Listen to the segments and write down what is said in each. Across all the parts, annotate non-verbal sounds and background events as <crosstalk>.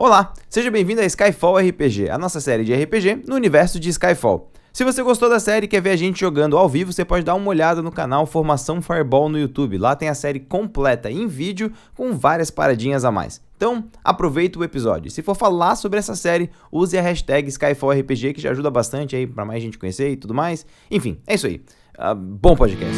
Olá, seja bem-vindo a Skyfall RPG, a nossa série de RPG no universo de Skyfall. Se você gostou da série e quer ver a gente jogando ao vivo, você pode dar uma olhada no canal Formação Fireball no YouTube. Lá tem a série completa em vídeo com várias paradinhas a mais. Então, aproveita o episódio. Se for falar sobre essa série, use a hashtag SkyfallRPG que já ajuda bastante aí para mais gente conhecer e tudo mais. Enfim, é isso aí. Uh, bom podcast.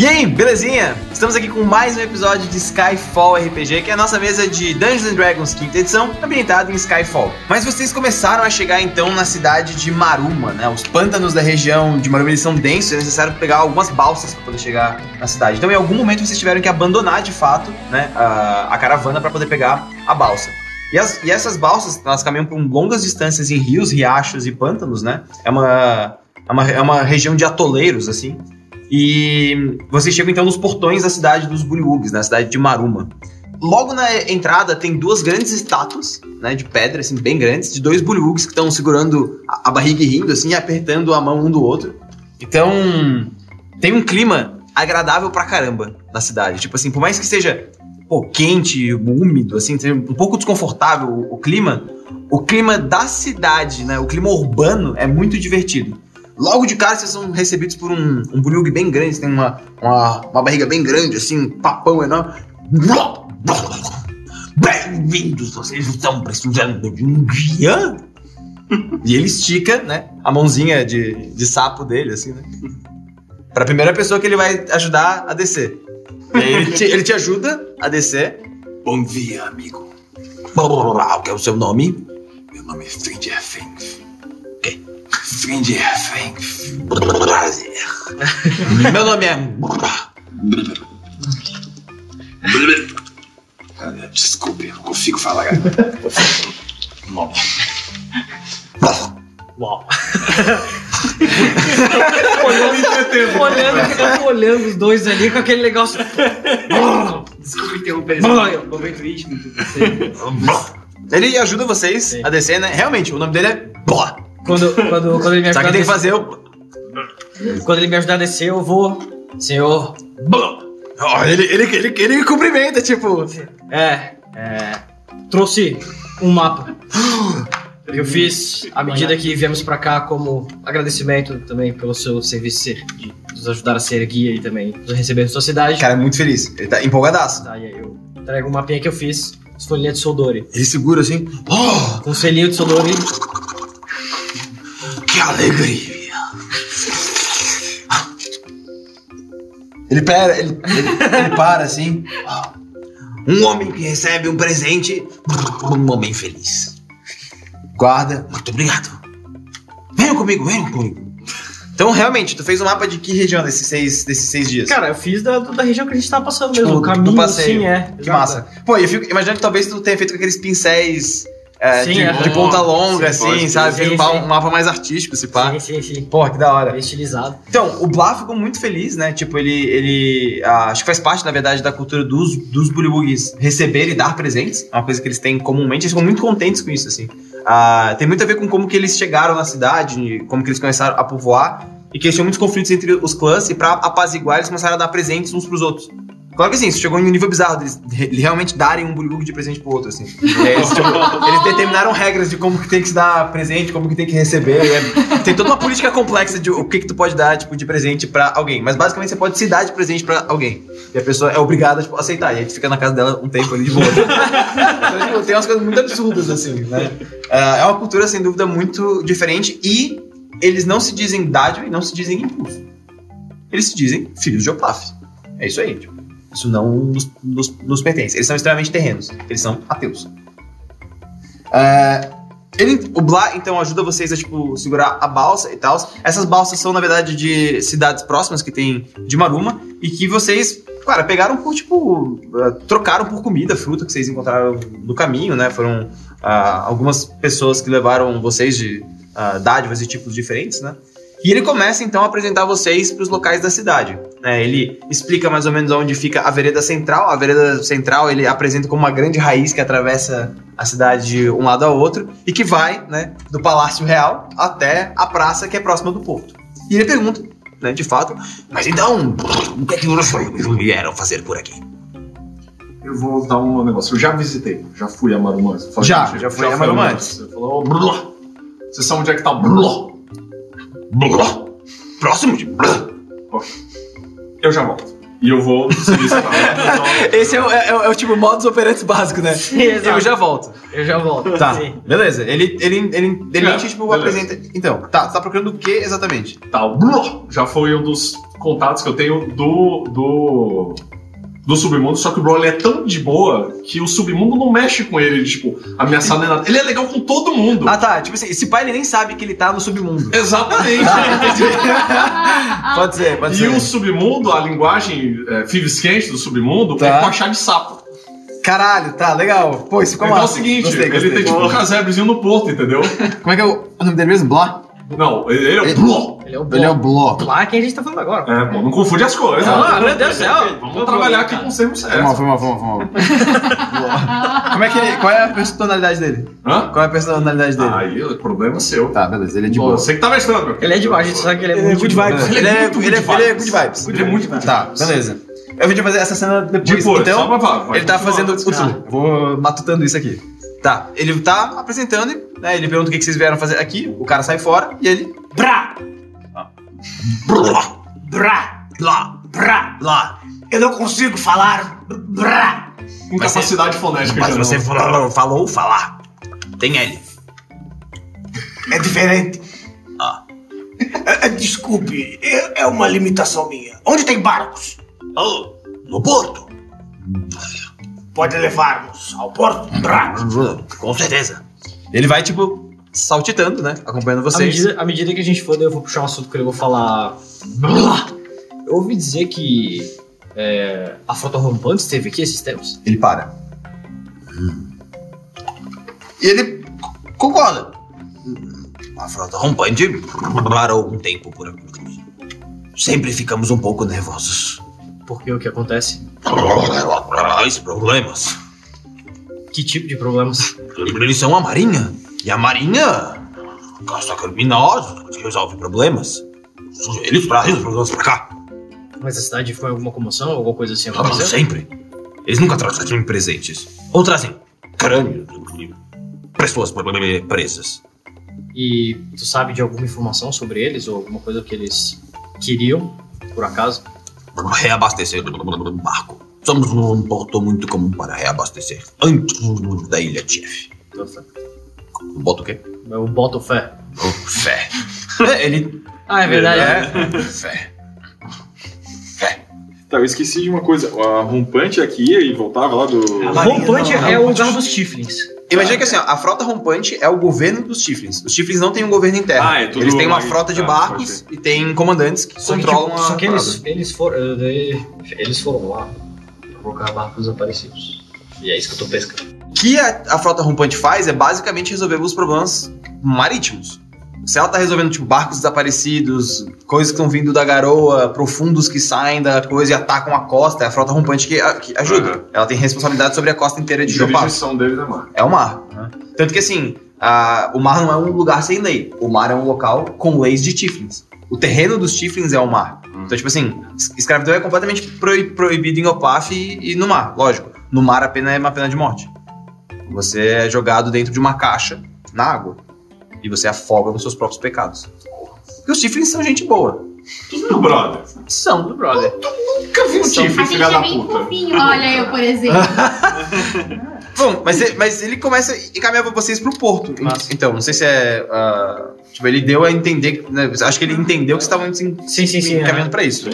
E aí, belezinha? Estamos aqui com mais um episódio de Skyfall RPG, que é a nossa mesa de Dungeons Dragons quinta edição, ambientada em Skyfall. Mas vocês começaram a chegar então na cidade de Maruma, né? Os pântanos da região de Maruma são densos, é necessário pegar algumas balsas para poder chegar na cidade. Então, em algum momento vocês tiveram que abandonar de fato, né, a, a caravana para poder pegar a balsa. E, as, e, essas balsas, elas caminham por longas distâncias em rios, riachos e pântanos, né? É uma, é uma, é uma região de atoleiros, assim. E vocês chegam então nos portões da cidade dos Buliugs, na cidade de Maruma. Logo na entrada tem duas grandes estátuas, né, de pedra, assim, bem grandes, de dois Buliugs que estão segurando a, a barriga e rindo, assim, e apertando a mão um do outro. Então, tem um clima agradável pra caramba na cidade. Tipo assim, por mais que seja pô, quente, úmido, assim, um pouco desconfortável o, o clima, o clima da cidade, né, o clima urbano é muito divertido. Logo de cara, vocês são recebidos por um, um bulhug bem grande, tem uma, uma, uma barriga bem grande, assim, um papão enorme. Bem-vindos, vocês estão precisando de um guia? <laughs> e ele estica, né, a mãozinha de, de sapo dele, assim, né? Pra primeira pessoa que ele vai ajudar a descer. Ele te, ele te ajuda a descer. Bom dia, amigo. Qual é o seu nome? Meu nome é Fringer Fink. Prazer. <laughs> Meu nome é. Desculpe, eu não consigo falar. Nome. Uau. olhando, olhando, olhando os dois ali com aquele negócio. Desculpa interromper. Momento íntimo. Ele ajuda vocês Sim. a descer, né? Realmente, o nome dele é Boa. Quando, quando, quando ele me ajudar Só que tem que fazer o. Quando ele me ajudar a descer, eu vou. Senhor. Ele, ele, ele, ele cumprimenta, tipo. É, é. Trouxe um mapa. Eu fiz à medida que viemos pra cá como agradecimento também pelo seu serviço de nos ajudar a ser guia e também nos receber na sua cidade. Cara, é muito feliz. Ele tá empolgadaço. Tá, e aí eu trago um mapinha que eu fiz, as folhinhas de Soldori. Ele segura assim. Oh! Com um selinho de Soldori. Que alegria! Ele pera, ele, ele, ele para assim. Um homem que recebe um presente, um homem feliz. Guarda. Muito obrigado. Venham comigo, venham comigo. Então, realmente, tu fez um mapa de que região desses seis, desses seis dias? Cara, eu fiz da, da região que a gente tava passando Tipo, mesmo. O do caminho, passeio. sim, é. Que massa. Pô, eu fico imaginando que talvez tu tenha feito com aqueles pincéis é, Sim, de, aham. de ponta longa, Sim, assim, pode sabe? um, Sim, um mapa mais artístico, se pá. Sim, sim, sim. Porra, que da hora. Estilizado. Então, o Blá ficou muito feliz, né? Tipo, ele. ele ah, acho que faz parte, na verdade, da cultura dos, dos Bullywugs receber e dar presentes. É uma coisa que eles têm comumente. Eles ficam muito contentes com isso, assim. Ah, tem muito a ver com como que eles chegaram na cidade, como que eles começaram a povoar. E que eles tinham muitos conflitos entre os clãs. E pra apaziguar, eles começaram a dar presentes uns pros outros. Claro que sim, isso chegou em um nível bizarro deles re- realmente darem um Bullywug de presente pro outro, assim. É, eles, tipo, <laughs> eles determinaram regras de como que tem que se dar presente, como que tem que receber. é- tem toda uma política complexa de o que que tu pode dar, tipo, de presente pra alguém. Mas basicamente você pode se dar de presente pra alguém. E a pessoa é obrigada, tipo, a aceitar. E aí tu fica na casa dela um tempo ali de boa. <laughs> então, tipo, tem umas coisas muito absurdas, assim, né? Ah, É uma cultura, sem dúvida, muito diferente e eles não se dizem dádiva e não se dizem impulso. Eles se dizem filhos de Oplaf. É isso aí, tipo. Isso não nos, nos- nos pertence. Eles são extremamente terrenos. Eles são ateus. É, ele, o Blá, então, ajuda vocês a, tipo, segurar a balsa e tal. Essas balsas são, na verdade, de cidades próximas que tem de Maruma. E que vocês, cara, pegaram por, tipo... eh, trocaram por comida, fruta que vocês encontraram no caminho, né? Foram ah, algumas pessoas que levaram vocês de ah, dádivas e tipos diferentes, né? E ele começa então a apresentar vocês para os locais da cidade. né? ele explica mais ou menos onde fica a vereda central. A vereda central ele apresenta como uma grande raiz que atravessa a cidade de um lado ao outro e que vai né, do Palácio Real até a praça que é próxima do porto. E ele pergunta, né, de fato, Mas então, o que é que vocês vieram fazer por aqui? Eu vou dar um negócio. Eu já visitei, já fui a Marumã. Você fala, Já, gente, já a Marumã antes. Você falou, oh, blá. Você sabe onde é que tá o blá? Próximo de blá. Eu já volto. E eu vou <laughs> esse é o, é, o- é o tipo modus operandi básico, né? Eu já volto. Eu já volto. Tá, Sim. beleza. Ele, ele, ele, ele É, tipo, beleza. apresenta. Então, tá, você tá procurando o que exatamente? Tá, o blá. Já foi um dos contatos que eu tenho do. do. Do submundo, só que o Bro ele é tão de boa que o submundo não mexe com ele, tipo, ameaçar nem nada. Ele é legal com todo mundo. Ah, tá. Tipo assim, esse pai ele nem sabe que ele tá no submundo. Exatamente. <laughs> Pode ser, pode E ser. o submundo, a linguagem é, Fives quente do submundo, Tá. é com a chá de sapo. Caralho, tá, legal. Pô, isso ficou então é o massa. seguinte, Gostei, ele gostei. tem tipo um casebrezinho no porto, entendeu? Como é que é o, o nome dele mesmo? Blá? Não, ele é o Ele- bló. Ele é o Ele é o Bló. Bló. Lá que a gente tá falando agora. É, pô, não confunde as coisas. Ah, né? meu Deus do céu. Vamos trabalhar aqui com o termo mal, certo. mal, foi mal. Bló. Como é que ele, qual é a personalidade dele? Hã? Qual é a personalidade dele? Aí, o problema é seu. Tá, beleza, ele é de boa. Você que tá mestrando, meu. Ele é demais, a gente sabe que ele é Ele é muito good de boa. vibes. Ele é, ele, é, ele, é, good vibes. Ele é muito good Tá, vibes. beleza. Eu vou te fazer essa cena depois. Depois, então, só pra falar, vai ele tá fazendo. Eu vou matutando isso aqui. Tá, ele tá apresentando, né? Ele pergunta o que que vocês vieram fazer aqui. O cara sai fora e ele. Brá! Blá. Brá! Blá. Brá! Blá. Eu não consigo falar. Brá! Com Mas capacidade fonética Mas você falou, falou falar. Tem L. É diferente. Ah. É, é, desculpe, é, é uma limitação minha. Onde tem barcos? Oh, no porto. Pode levar-nos ao porto? Brá! Com certeza. Ele vai, tipo, saltitando, né? Acompanhando À vocês. medida, à medida que a gente for, eu vou puxar um assunto que eu vou falar. Eu ouvi dizer que é, a frota rompante esteve aqui esses tempos. Ele para. E ele concorda. A frota rompante parou um tempo por aqui. Sempre ficamos um pouco nervosos. Porque o que acontece? Os problemas. Que tipo de problemas? Eles são a marinha. E a marinha caça criminosos, resolve problemas. Eles trazem os problemas pra cá. Mas a cidade foi alguma comoção, alguma coisa assim aconteceu? sempre. Eles nunca trazem presentes. Ou trazem crânios de pessoas presas. E tu sabe de alguma informação sobre eles ou alguma coisa que eles queriam, por acaso? Reabastecer o barco. Somos um porto muito comum para reabastecer. Antes da ilha chefe. Fé. Bota o quê? Eu boto fé. Oh, fé. <laughs> Ele. Ah, é verdade. É. Fé. Tá, eu esqueci de uma coisa. A rompante aqui e voltava lá do. Rompante não, é não, o lugar dos Tiflins. Imagina que assim, ó, a frota rompante é o governo dos Tiflins. Os Tiflins não têm um governo interno. Ah, é tudo eles têm uma frota de tá, barcos e tem comandantes que Só que, controlam tipo, a. só que eles, eles, foram, eh, eles foram lá pra colocar barcos desaparecidos. E é isso que eu tô pescando. O que a, a frota rompante faz é basicamente resolver os problemas marítimos. Se ela tá resolvendo, tipo, barcos desaparecidos, coisas que estão vindo da garoa, profundos que saem da coisa e atacam a costa, é a frota rompante que, a- que ajuda. Aham. Ela tem responsabilidade sobre a costa inteira de A Jopar. jurisdição deles é mar. É o mar. Tanto que assim, a- o mar não é um lugar sem lei. O mar é um local com leis de Tiflins. O terreno dos Tiflins é o mar. Então, tipo assim, es- escravidão é completamente proib- proibido em Opaf e, e no mar, lógico. No mar a pena é uma pena de morte. Você é jogado dentro de uma caixa na água. E você afoga nos seus próprios pecados. E os Tiflins são gente boa. Tudo meu brother. São, do brother. Nunca vi um A chifre, gente filha é da bem puta. fofinho. Olha eu, por exemplo. <laughs> Bom, mas, ele- mas ele começa e caminhava vocês pro porto. Massa. Então, não sei se é. ah, tipo, ele deu a entender. Né, acho que ele entendeu que vocês estavam assim, Sim, sim, sim. caminhando pra isso.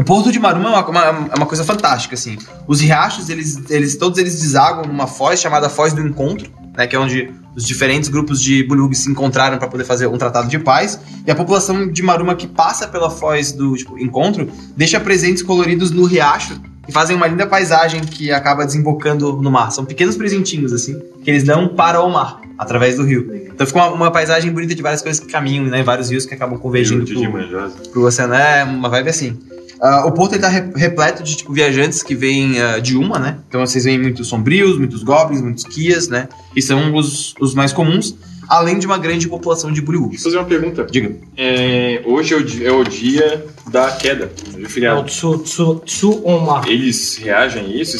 O Porto de Maruma é uma, uma- é uma coisa fantástica, assim. Os riachos, eles, eles, todos eles desaguam numa foz chamada Foz do Encontro, né? Que é onde os diferentes grupos de Bulugs se encontraram para poder fazer um tratado de paz. E a população de Maruma que passa pela Foz do tipo, Encontro deixa presentes coloridos no riacho e fazem uma linda paisagem que acaba desembocando no mar. São pequenos presentinhos, assim, que eles dão para o mar, através do rio. Então fica uma, uma paisagem bonita de várias coisas que caminham, né? Vários rios que acabam convergindo de pro, pro oceano. É uma vibe assim. Ah, o porto ele tá re- repleto de tipo, viajantes que vêm ah, de uma, né? Então vocês veem muitos sombrios, muitos goblins, muitos kias, né? Que são os, os mais comuns. Além de uma grande população de Deixa eu fazer uma pergunta. Diga. É, hoje é o, di- é o dia da queda, do É o feriado. Tsu, Tsu, Tsuoma. Eles reagem a isso,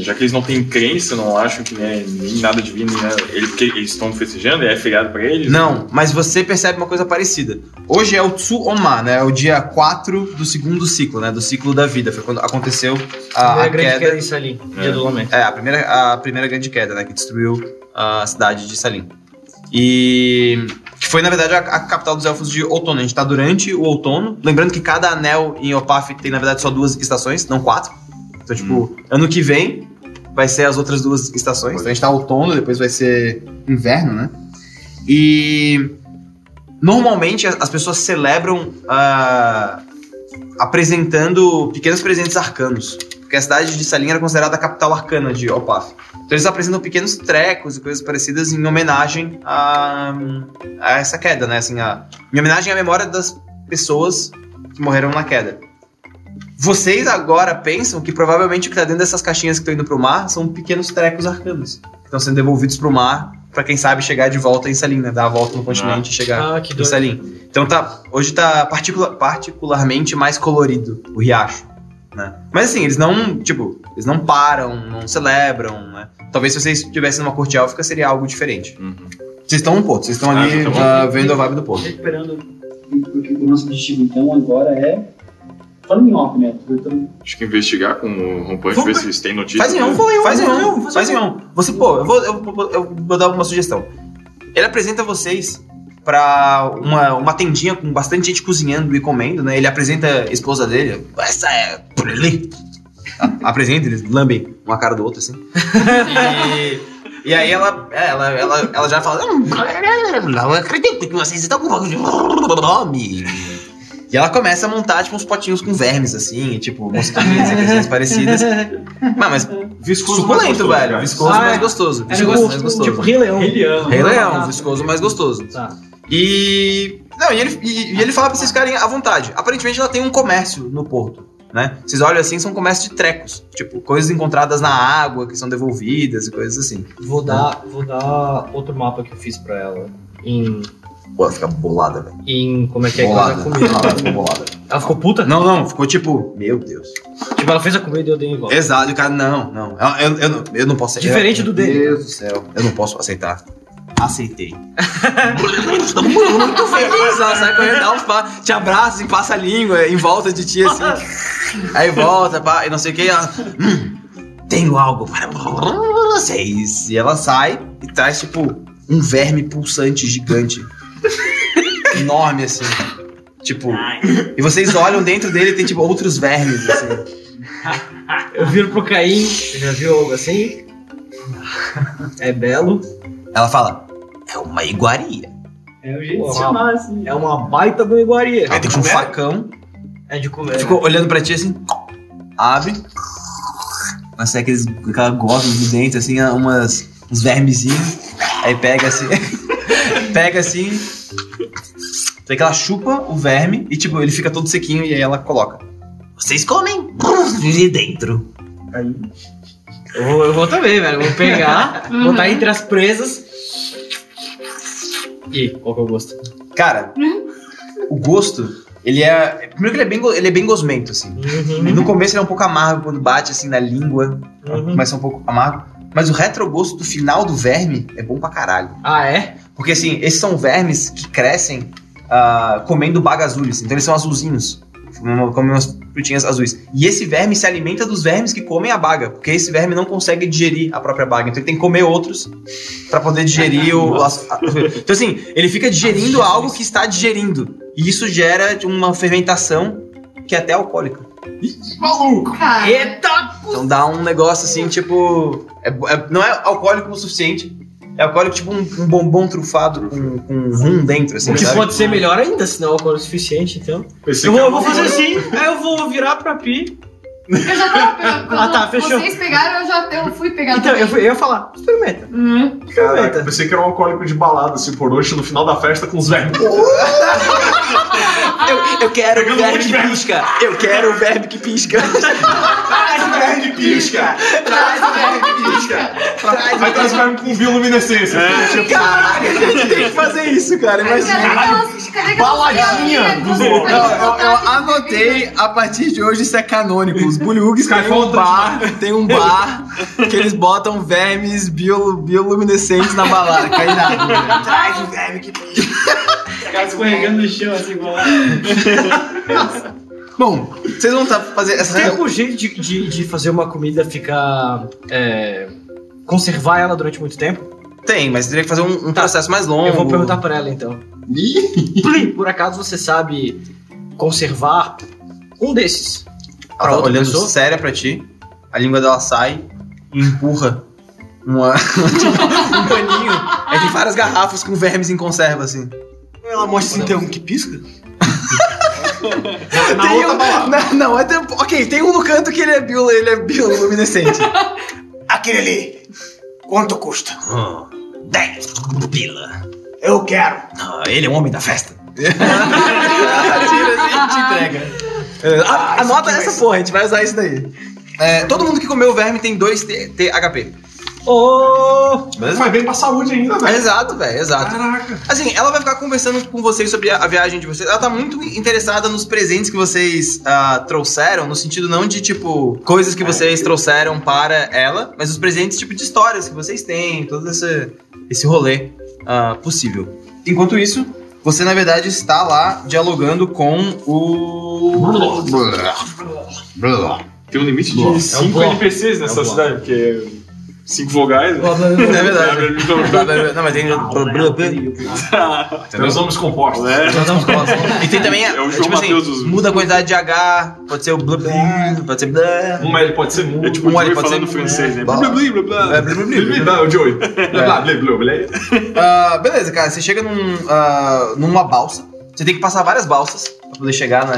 já que eles não têm crença, não acham que né, nem nada divino, né? Eles, eles estão festejando, é feriado pra eles? Não, mas você percebe uma coisa parecida. Hoje é o Tsu-Oma, né? É o dia 4 do segundo ciclo, né? Do ciclo da vida. Foi quando aconteceu a, Primeira a grande queda. queda em Salim, dia do lamento. É, a primeira, a primeira grande queda, né? Que destruiu a cidade de Salim. E. Que foi, na verdade, a, a capital dos elfos de outono. A gente tá durante o outono. Lembrando que cada anel em Opaf tem, na verdade, só duas estações, não quatro. Então, tipo, ano que vem vai ser as outras duas estações. Então a gente tá outono, depois vai ser inverno, né? E. Normalmente as as pessoas celebram ah, apresentando pequenos presentes arcanos. Porque a cidade de Salim era considerada a capital arcana de Opaf. Então eles apresentam pequenos trecos e coisas parecidas em homenagem a, a essa queda, né? Assim, a, em homenagem à memória das pessoas que morreram na queda. Vocês agora pensam que provavelmente o que tá dentro dessas caixinhas que estão indo pro mar são pequenos trecos arcanos. Que estão sendo devolvidos pro mar pra quem sabe chegar de volta em Salim, né? Dar a volta no continente e chegar Ah, em. Salim. Então tá, hoje tá particula- particularmente mais colorido o riacho, né? Mas assim, eles não, tipo, eles não param, não celebram, né? Talvez se vocês estivessem numa corte élfica seria algo diferente. Uhum. Vocês estão no porto, vocês estão Ah, ali tá ah, vendo a vibe do porto. recuperando, porque o nosso objetivo então agora é. Falando em off, né? Tô Acho que investigar com o Rompante, ver se eles têm notícia. Faz em um, né? faz em faz em um, um, faz em um. Você, pô, eu vou, eu, vou- eu vou dar uma sugestão. Ele apresenta vocês pra uma, uma tendinha com bastante gente cozinhando e comendo, né? Ele apresenta a esposa dele. Essa é por ali. A- Apresenta, eles lambem uma cara do outro, assim. E, e aí ela, é, ela, ela, ela já fala. "Hum, Não acredito que vocês estão com um nome. E ela começa a montar, tipo, uns potinhos com vermes, assim, e, tipo, mosquitinhas e coisas parecidas. Mas, mas Viscoso mais suculento, gostoso, velho. Viscoso Ah, mais é. gostoso. É Viscoso tipo, mais gostoso. tipo Rei Leão. Rei Leão. Rei Leão, Ah, viscoso mais gostoso. Tá. E. Não, e ele, e, e ele fala pra vocês ficarem à vontade. Aparentemente ela tem um comércio no porto, né? Vocês olham assim, são comércio de trecos. Tipo, coisas encontradas na água que são devolvidas e coisas assim. Vou dar, vou dar outro mapa que eu fiz pra ela. Em. Pô, ela fica bolada, velho. em como é que é? Bolada. Ela comida. Ela fica bolada. Ela ficou puta? Não, não, ficou tipo, meu Deus. Tipo, ela fez a comida e eu dei em volta. Exato, e o cara, não, não. Eu, eu, eu, não- eu não posso Diferente eu, do dele. Meu Deus do céu. Eu não posso aceitar. Aceitei. Estou muito feliz. Ela sai correndo, dá uns pa- te abraça e passa a língua em volta de ti assim. Aí volta, pá, e não sei o que. Ela, hum, tenho algo para vocês. E ela sai e traz, tipo, um verme pulsante gigante. Enorme, assim. Tipo. E vocês olham dentro dele e tem, tipo, outros vermes, assim. Eu viro pro Caim, você já viu algo assim? É belo. Ela fala: É uma iguaria. É o jeito Pô, de chamar, assim. É uma baita do iguaria. Aí tem um facão. É de comer. Ficou olhando pra ti assim, abre. Mas sai aqueles, aquela gosma de dentro, assim, umas, uns vermezinhos. Aí pega assim. <laughs> pega assim. Tem que ela chupa o verme e, tipo, ele fica todo sequinho e aí ela coloca. Vocês comem <laughs> de dentro. Eu vou, eu vou também, velho. Vou pegar, botar entre as presas. E qual que é o gosto? Cara, o gosto, ele é. Primeiro que ele é bem, ele é bem gosmento, assim. Uhum. No começo ele é um pouco amargo quando bate assim na língua. Uhum. Começa um pouco amargo. Mas o retrogosto do final do verme é bom pra caralho. Ah, é? Porque assim, esses são vermes que crescem ah, comendo bagazules. Então eles são azulzinhos. Comem comem umas frutinhas azuis. E esse verme se alimenta dos vermes que comem a baga. Porque esse verme não consegue digerir a própria baga. Então ele tem que comer outros pra poder digerir o. <laughs> a- <laughs> então assim, ele fica digerindo algo que está digerindo. E isso gera uma fermentação que é até alcoólica. Maluco! Eita! Então dá um negócio assim, tipo. é- é- não é alcoólico o suficiente. É alcoólico tipo um, um bombom trufado com, com rum dentro, assim. O que sabe? pode ser melhor ainda, se não é alcoólico o suficiente, então. Eu vou, era eu vou fazer coisa- assim, aí eu vou virar pra Pi Eu já tava pegando. <laughs> Quando Ah, tá, fechou. vocês pegaram, eu já eu fui pegar Então, também. eu, fui- eu ia falar, experimenta. Caraca, Experimenta. eu pensei que era um alcoólico de balada, assim, por noite, no final da festa com os velhos. <laughs> <laughs> Eu, eu quero Pegando um de verbo. pisca. Eu quero o verbo que pisca. Traz o verbo que pisca! Traz o verbo que pisca. Traz Aí traz o verbo com bioluminescência. Tipo, Caraca, a gente tem que fazer isso, cara. Imagina. Baladinha eu anotei, a partir de hoje isso é canônico. Os Bullywugs tem um bar, tem um bar que eles botam vermes bio, bioluminescentes na balada. Cai nada. Traz o verme que Os caras escorregando no chão, assim, igual. Bom, vocês vão tá fazer essa Tem algum jeito de, de, de fazer uma comida ficar. é, conservar ela durante muito tempo? Tem, mas teria que fazer um, um processo mais longo. Eu vou perguntar pra ela então. Por acaso você sabe conservar um desses? Ela Pra tá olhando pessoa? séria pra ti, a língua dela sai e empurra uma, <laughs> um paninho. Aí tem várias garrafas com vermes em conserva, assim. Ela mostra assim, tem um que pisca? <laughs> na Tem outra um- balada. Não, é tem- ok, tem um no canto que ele é bio, ele é bioluminescente. <laughs> Aquele ali. Quanto custa? 10 pila. Eu quero. Ah, ele é o homem da festa. Tira assim e te entrega. É, a- anota essa porra, a gente vai usar isso daí. É, todo mundo que comeu o verme tem 2 THP. Ô! Faz bem pra saúde ainda, velho. Exato, velho, exato. Caraca. Assim, ela vai ficar conversando com vocês sobre a, a viagem de vocês. Ela tá muito interessada nos presentes que vocês ah, trouxeram, no sentido não de, tipo, coisas que vocês trouxeram para ela, mas os presentes, tipo, de histórias que vocês têm, todo esse, esse rolê ah, possível. Enquanto isso, você, na verdade, está lá dialogando com o... Tem um limite de 5 bloco. NPCs nessa É um cidade, porque 5 vogais. É verdade. Não, mas tem... Tem os nomes compostos. É. E tem também, É o João tipo assim, Mateus dos- muda a quantidade de H, pode ser o blá blá, pode ser blá. Um L pode ser mu. É tipo o Um Joey pode falando ser- francês, né? Blá. Blá, blá, blá, blá. É, blá, o Joey. Blá, blá, blá. Ah, beleza, cara. Você chega num, ah, numa balsa. Você tem que passar várias balsas pra poder chegar na,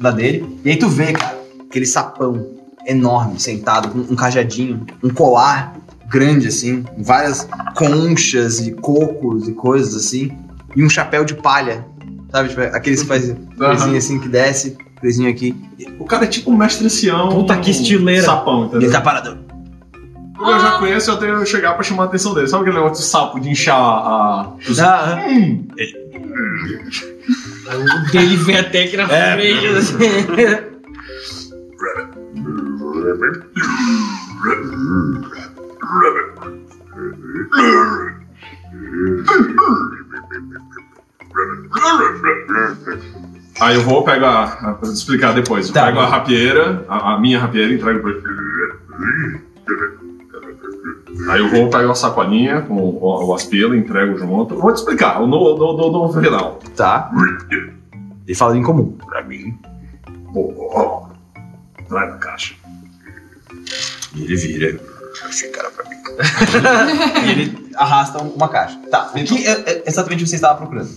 na dele. E aí tu vê, cara, aquele sapão enorme, sentado, com um cajadinho, um colar grande, assim, várias conchas e cocos e coisas assim. E um chapéu de palha. Sabe? Tipo, aqueles que faz coisinha assim que desce, coisinha aqui. O cara é tipo um mestre ancião. Puta, que estileira. Sapão, entendeu? ele tá parado. Como eu já conheço, eu tenho que chegar pra chamar a atenção dele. Sabe aquele negócio de sapo de inchar a. Ah, O dele vem até aqui na frente. <laughs> assim. Aí eu vou pegar. Pra explicar depois. Eu Tá. pego a rapieira, a, a minha rapieira, e entrego pra ele. Aí eu vou pegar a sacolinha com o, o aspila, entrego junto. Vou te explicar, no, no, no, no final. tá. Ele fala em comum. Pra mim. Traz na caixa. E ele vira. Cara pra mim. <laughs> E ele arrasta uma caixa. Tá. O que é, é exatamente você estava procurando?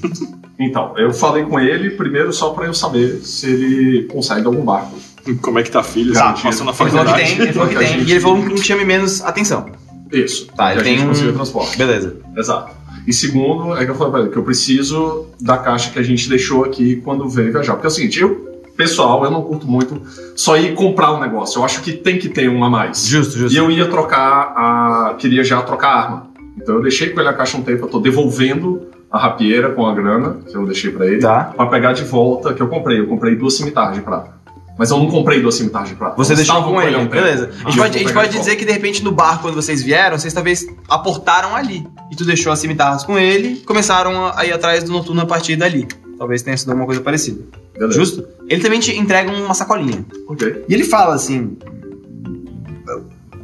Então, eu falei com ele primeiro só pra eu saber se ele consegue algum barco. Como é que tá filho? Tá, Tá, passou na Ele falou que faculdade. tem, ele falou que Que a tem. gente- E ele falou que não chame menos atenção. Isso. Tá, que ele a tem gente um- transporte. Beleza. Exato. E segundo, é que eu falei pra ele que eu preciso da caixa que a gente deixou aqui quando veio viajar. Porque é o seguinte, eu, pessoal, eu não curto muito só ir comprar um negócio. Eu acho que tem que ter um a mais. Justo, justo. E eu ia trocar a. Queria já trocar a arma. Então eu deixei com ele a caixa um tempo, eu tô devolvendo a rapieira com a grana que eu deixei pra ele. Tá. Pra pegar de volta que eu comprei. Eu comprei duas cimitarras de prata. Mas eu não comprei duas cimitarras de prata. Você deixou com ele, um beleza. A E gente pode, a gente pode de dizer que de repente no bar, quando vocês vieram, vocês talvez aportaram ali. E tu deixou as cimitarras com ele e começaram a ir atrás do noturno a partir dali. Talvez tenha sido alguma coisa parecida. Beleza. Justo? Ele também te entrega uma sacolinha. Ok. E ele fala assim: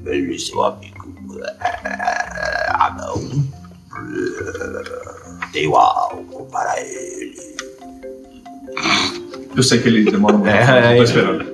Ele, seu amigo. Ah, não. Tenho algo para ele. Eu sei que ele demora muito. É, eu tô é. esperando.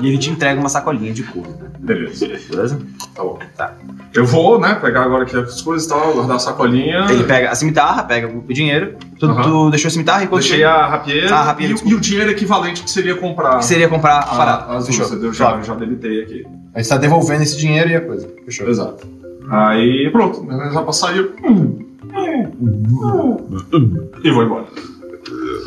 E ele te entrega uma sacolinha de couro. Beleza. Beleza? Tá bom. Tá. Eu vou, né, pegar agora aqui as coisas e tal, guardar a sacolinha. Ele pega a cimitarra, pega o dinheiro. Tu, Aham. tu deixou a cimitarra e quando Deixei a rapieira, Ah, a rapieira, e, o- e o dinheiro equivalente que seria comprar que seria comprar a parada. as Fechou. Eu já, já debitei aqui. A gente tá devolvendo esse dinheiro e a coisa. Fechou. Exato. Aí pronto, já pra sair. hum, E vou embora.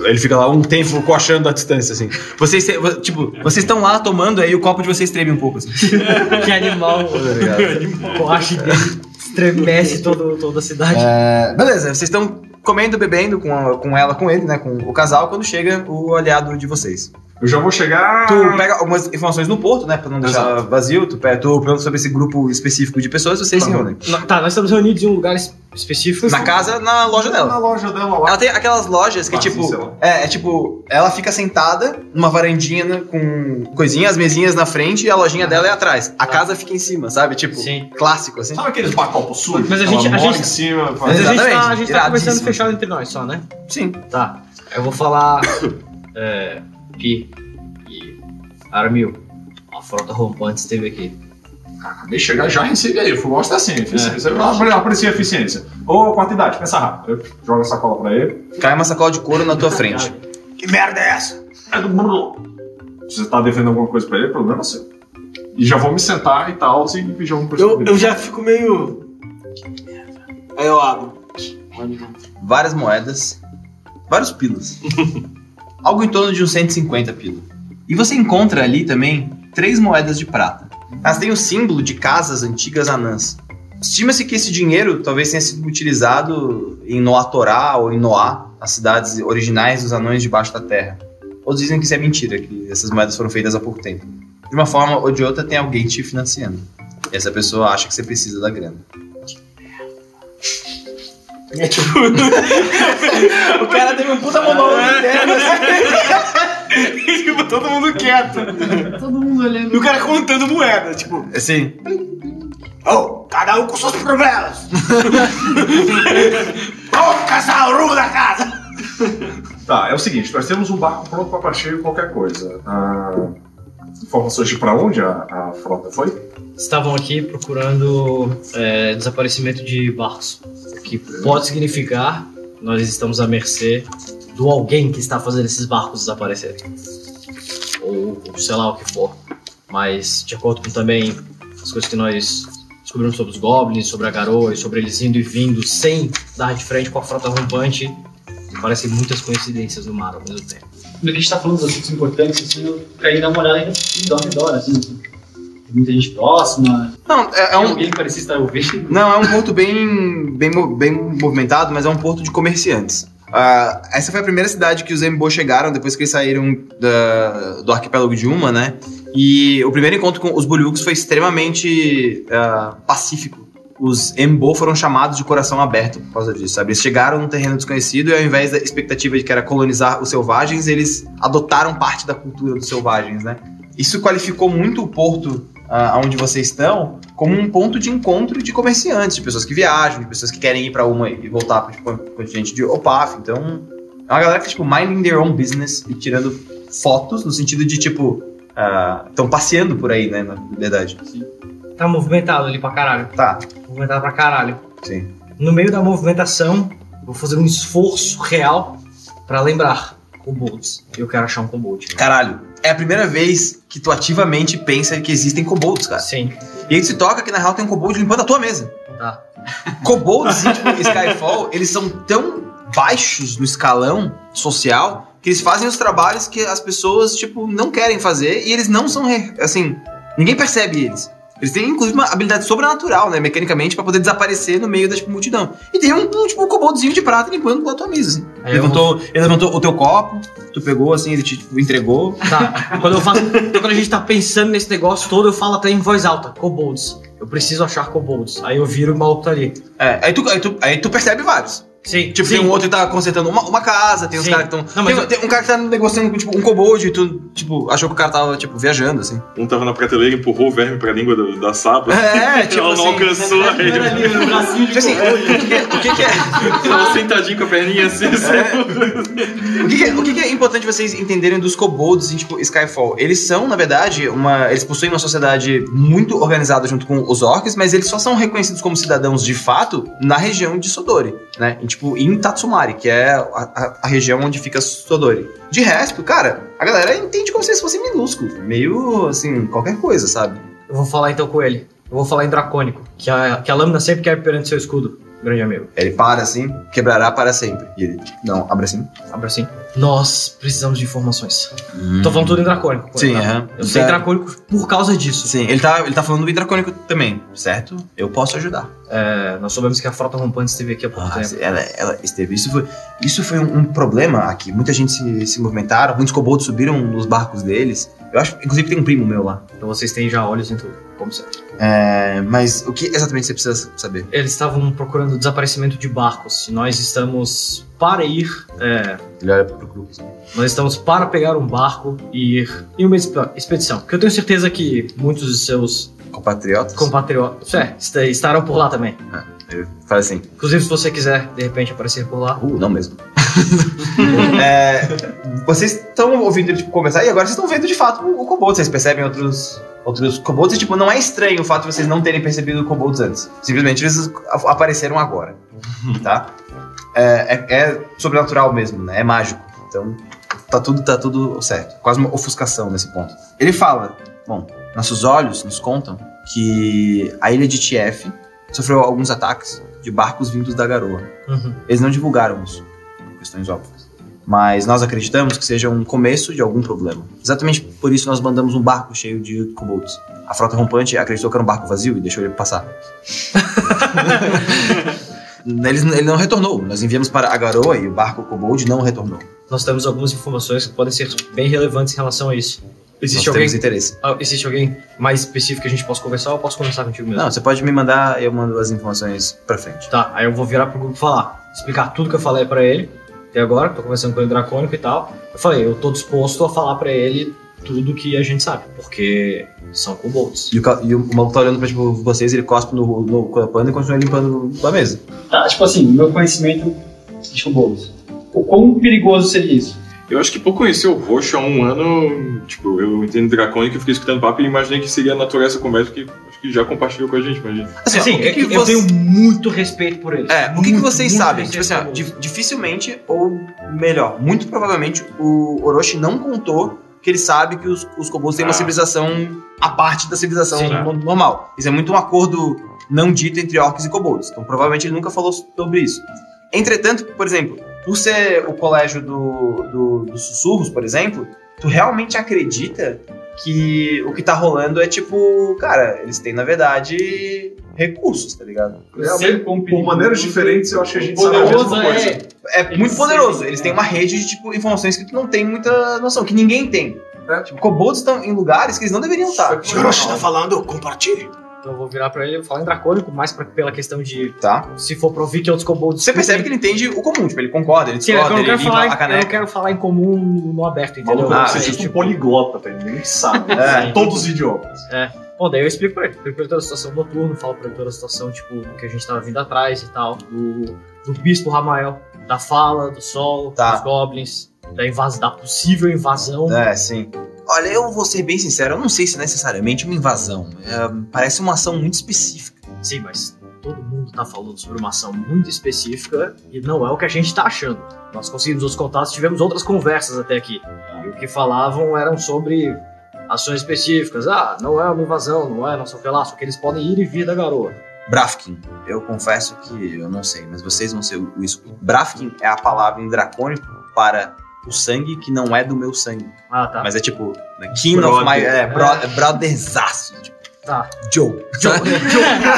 Ele fica lá um tempo coachando a distância, assim. Vocês, tipo, vocês estão lá tomando, aí o copo de vocês treme um pouco, assim. <laughs> Que animal. O coache dele estremece todo, toda a cidade. É, beleza, vocês estão comendo, bebendo com, a- com ela, com ele, né? Com o casal, quando chega o aliado de vocês. Eu já vou chegar. Tu pega algumas informações no porto, né? Pra não deixar Exato. vazio. Tu, pega, tu pergunta sobre esse grupo específico de pessoas, vocês se Tá reúnem. Tá, nós estamos reunidos em um lugar es- específico. Na casa, na loja Na dela. loja dela lá. Ela tem aquelas lojas que, Ah, sim, tipo. lá. É, é tipo, ela fica sentada numa varandinha né, com coisinhas, as mesinhas na frente e a lojinha dela é atrás. A casa fica em cima, sabe? Tipo, Sim. clássico, assim. Sabe aqueles bacopos sujos? Mas a Ela gente- a gente- em cima. Mas a gente tá, a gente tá conversando fechado entre nós só, né? Sim. Tá. Eu vou falar. <coughs> é, Pi e Armil. A frota rompante esteve aqui. Acabei de chegar, já recebi aí. Eu gosto assim, eficiência. Eu apre- aprecio a eficiência. Ô, quantidade, pensa rápido. Eu jogo a sacola pra ele. Cai uma sacola de couro na tua frente. <laughs> Que merda é essa? É do Bruno. Se você tá devendo alguma coisa pra ele, problema é seu. E já vou me sentar e tal, e pedir alguma coisa Eu, pra ele. eu já fico meio. Aí eu abro. Várias moedas, vários pilas. <laughs> Algo em torno de uns 150 pila. E você encontra ali também três moedas de prata. Elas têm o símbolo de casas antigas anãs. Estima-se que esse dinheiro talvez tenha sido utilizado em Noatorá ou em Noá, as cidades originais dos anões debaixo da terra. Outros dizem que isso é mentira, que essas moedas foram feitas há pouco tempo. De uma forma ou de outra, tem alguém te financiando. E essa pessoa acha que você precisa da grana. É tipo. <laughs> O cara teve um puta monólogo interno, <laughs> tipo, todo mundo quieto. Todo mundo E olhando. o cara contando moeda, tipo. assim. Oh, cada um com seus problemas. <laughs> Vamos caçar o rumo da casa. Tá, é o seguinte, nós temos um barco pronto pra partir qualquer coisa. Ah, informações de pra onde a, a frota foi? Estavam aqui procurando é, desaparecimento de barcos. Que pode significar que nós estamos à mercê do alguém que está fazendo esses barcos desaparecerem. Ou, sei lá o que for. Mas, de acordo com também as coisas que nós descobrimos sobre os goblins, sobre a garoa e sobre eles indo e vindo sem dar de frente com a frota rompante, parecem muitas coincidências no mar ao mesmo tempo. Quando a gente tá falando dos assuntos importantes, assim, eu caí dar uma olhada ainda ao redor, assim. Muita gente próxima. Não, é, é um, alguém parecia estar ouvindo. <laughs> não, é um porto bem, bem, bem movimentado, mas é um porto de comerciantes. Ah, essa foi a primeira cidade que os Embo chegaram depois que eles saíram da- do arquipélago de Uma, né? E o primeiro encontro com os Buliugs foi extremamente ah, pacífico. Os Embo foram chamados de coração aberto por causa disso, sabe? Eles chegaram num terreno desconhecido e ao invés da expectativa de que era colonizar os selvagens, eles adotaram parte da cultura dos selvagens, né? Isso qualificou muito o porto ah, onde vocês estão como um ponto de encontro de comerciantes, de pessoas que viajam, de pessoas que querem ir pra uma e voltar para tipo, o continente de Opaf. Então, é uma galera que, tipo, minding their own business e tirando fotos no sentido de, tipo, estão passeando por aí, né, na verdade. Tá movimentado ali pra caralho. Tá, Movimentado pra caralho. sim. No meio da movimentação, vou fazer um esforço real pra lembrar kobolds. Eu quero achar um kobold. Caralho, é a primeira vez que tu ativamente pensa que existem kobolds, cara. Sim, E aí se toca que na real tem um kobold limpando a tua mesa. tá. Kobolds em tipo, Skyfall, eles são tão baixos no escalão social que eles fazem os trabalhos que as pessoas, tipo, não querem fazer e eles não são, assim, ninguém percebe eles. Eles têm, inclusive, uma habilidade sobrenatural, né, mecanicamente, pra poder desaparecer no meio da, tipo, multidão. E tem um, um, tipo, um koboldzinho de prata limpando a tua mesa, assim. Aí eu levantou, ele levantou o teu copo, tu pegou, assim, ele te tipo, entregou. Tá. Quando eu faço. então, quando a gente tá pensando nesse negócio todo, eu falo até em voz alta: kobolds. Eu preciso achar kobolds. Aí eu viro o maluco tá ali. É, aí tu, aí, tu, aí tu percebe vários. Sim, Tipo, sim. tem um outro que tá consertando uma, uma casa, tem uns caras que estão. Não, mas Tem, eu- tem um cara que tá negociando com, tipo, um kobold e tu, tipo, achou que o cara tava, tipo, viajando, assim. Um tava na prateleira, empurrou o verme pra língua do- da saba. É, <laughs> tipo Ela não assim. alcançou aí. no bracinho Tipo assim, o que, que é, o que que é- <laughs> Tava sentadinho com a perninha assim. O que, que é, o que que é importante vocês entenderem dos kobolds em tipo, Skyfall? Eles são, na verdade, uma. Eles possuem uma sociedade muito organizada junto com os orcs, mas eles só são reconhecidos como cidadãos de fato na região de Sodori, né? Em, tipo, em Tatsumari, que é a, a- a região onde fica Sodori. De resto, cara, a galera entende como se eles fossem minúsculos. Meio assim, qualquer coisa, sabe? Eu vou falar então com ele. Eu vou falar em dracônico, que a, que a lâmina sempre quer perante seu escudo, grande amigo. Ele para assim, quebrará para sempre. E ele, não, abre assim. Abre assim. Nós precisamos de informações. Tô falando tudo em dracônico. Sim, tá? Eu sei Tá. dracônico por causa disso. Sim, ele tá, ele tá falando do dracônico também, certo? Eu posso ajudar. É, nós soubemos que a frota rompante esteve aqui há pouco Ah, tempo. ela, ela esteve. Isso foi, isso foi um, um problema aqui. Muita gente se, se movimentaram, muitos kobolds subiram nos barcos deles. Eu acho, inclusive, tem um primo meu lá. Então vocês têm já olhos em tudo, como sempre. É, mas o que exatamente você precisa saber? Eles estavam procurando o desaparecimento de barcos. E nós estamos para ir. é, Ele olha pro grupo. assim. nós estamos para pegar um barco e ir em uma exp- expedição. Porque eu tenho certeza que muitos de seus Compatriotas? compatriotas é, est- estarão por lá também. Ele fala assim. Inclusive, se você quiser, de repente, aparecer por lá. Uh, não mesmo. <laughs> É, vocês estão ouvindo ele tipo, conversar e agora vocês estão vendo de fato o, o kobold. Vocês percebem outros, outros kobolds e tipo, não é estranho o fato de vocês não terem percebido kobolds antes. Simplesmente eles apareceram agora. Tá? É, é- é sobrenatural mesmo, né? É mágico. Então tá tudo, tá tudo certo. Quase uma ofuscação nesse ponto. Ele fala: Bom, nossos olhos nos contam que a ilha de Tief sofreu alguns ataques de barcos vindos da garoa. Uhum. Eles não divulgaram isso, por questões óbvias. Mas nós acreditamos que seja um começo de algum problema. Exatamente por isso nós mandamos um barco cheio de kobolds. A frota rompante acreditou que era um barco vazio e deixou ele passar. <laughs> Eles- ele não retornou. Nós enviamos para a garoa e o barco kobold não retornou. Nós temos algumas informações que podem ser bem relevantes em relação a isso. Existe nós alguém, temos interesse. ah, existe alguém mais específico que a gente possa conversar ou eu posso conversar contigo mesmo? Não, você pode me mandar eu mando as informações pra frente. Tá, aí eu vou virar pro grupo falar, explicar tudo que eu falei pra ele até agora, tô conversando com ele dracônico e tal. Eu falei, eu tô disposto a falar pra ele tudo que a gente sabe, porque são kobolds. E o, ca- e o maluco tá olhando pra tipo, vocês, ele cospe no, no pano e continua limpando a mesa. Tá, tipo assim, meu conhecimento de kobolds. O quão perigoso seria isso? Eu acho que por conhecer o roxo há um ano, tipo, eu entendo dracônico e fiquei escutando papo e imaginei que seria natural essa conversa, que acho que já compartilhou com a gente, mas Assim, Assim, o que que eu, eu você- tenho muito respeito por ele. É, o que, que Muito, vocês muito sabem? Tipo assim, dificilmente, ou melhor, muito provavelmente, o Orochi não contou que ele sabe que os, os kobolds têm uma Ah. civilização à parte da civilização Sim. no- normal. Isso é muito um acordo não dito entre orcs e kobolds. Então, provavelmente, ele nunca falou sobre isso. Entretanto, por exemplo, por ser o colégio do, do- dos sussurros, por exemplo, tu realmente acredita que o que tá rolando é tipo, cara, eles têm, na verdade, recursos, tá ligado? Realmente, por maneiras diferentes, eu acho que a gente sabe a mesma coisa. é. é muito poderoso. Eles têm uma rede de tipo, informações que tu não tem muita noção, que ninguém tem. É. Tipo, kobolds estão em lugares que eles não deveriam estar. Se o Orochi tá falando, compartilhe. Então eu vou virar pra ele e falar em dracônico, mais pra, pela questão de Tá? se for pra ouvir que outros kobolds. Você percebe que ele entende o comum, tipo, ele concorda, ele é discorda, ele quero limpa falar, a em- eu não quero falar em comum no aberto, entendeu? Ah, você é, é tipo um poliglota, tá? Ninguém sabe. É. Todos os idiomas. Bom, daí eu explico pra ele. Explico pra ele toda a situação do noturno, falo pra ele toda a situação, tipo, do que a gente tava vindo atrás e tal, do, do bispo Ramael, da fala, do sol, Tá. dos goblins, da, invas da possível invasão. É, sim. Olha, eu vou ser bem sincero, eu não sei se é necessariamente uma invasão. É, parece uma ação muito específica. Sim, mas todo mundo tá falando sobre uma ação muito específica e não é o que a gente tá achando. Nós conseguimos os contatos, tivemos outras conversas até aqui. E o que falavam eram sobre ações específicas. Ah, não é uma invasão, não é, não sei o que lá, só que eles podem ir e vir da garoa. Brafkin, eu confesso que eu não sei, mas vocês vão ser o isso. Brafkin é a palavra em dracônico para o sangue que não é do meu sangue. Ah, tá. Mas é tipo, né, kin of my. É, bro, é brotherzaço. Tipo, Tá. Joe. Joe, <laughs>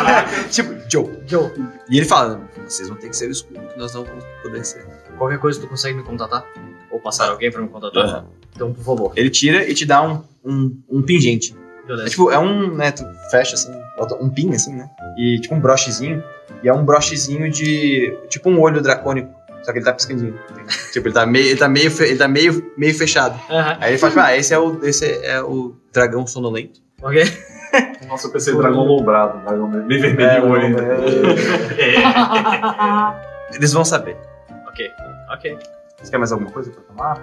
<laughs> tipo, Joe. Joe, E ele fala: vocês vão ter que ser o escudo que nós não vamos poder ser. qualquer coisa tu consegue me contatar? Ou passar alguém pra me contatar? Aham. Então, por favor. Ele tira e te dá um, um, um pingente. É tipo, é um, né, tu fecha assim, bota um pin assim, né? E tipo um brochezinho. E é um brochezinho de. Tipo um olho dracônico. Só que ele tá piscandinho. tipo, ele tá meio. Ele tá meio, fe- ele tá meio, meio fechado. Aham. Aí ele fala, tipo, ah, esse é o. Esse é o dragão sonolento. Ok. Nossa, eu pensei em dragão lombrado, dragão meio vermelho olho ainda. Eles vão saber. Ok. Ok. Você quer mais alguma coisa pra tomar?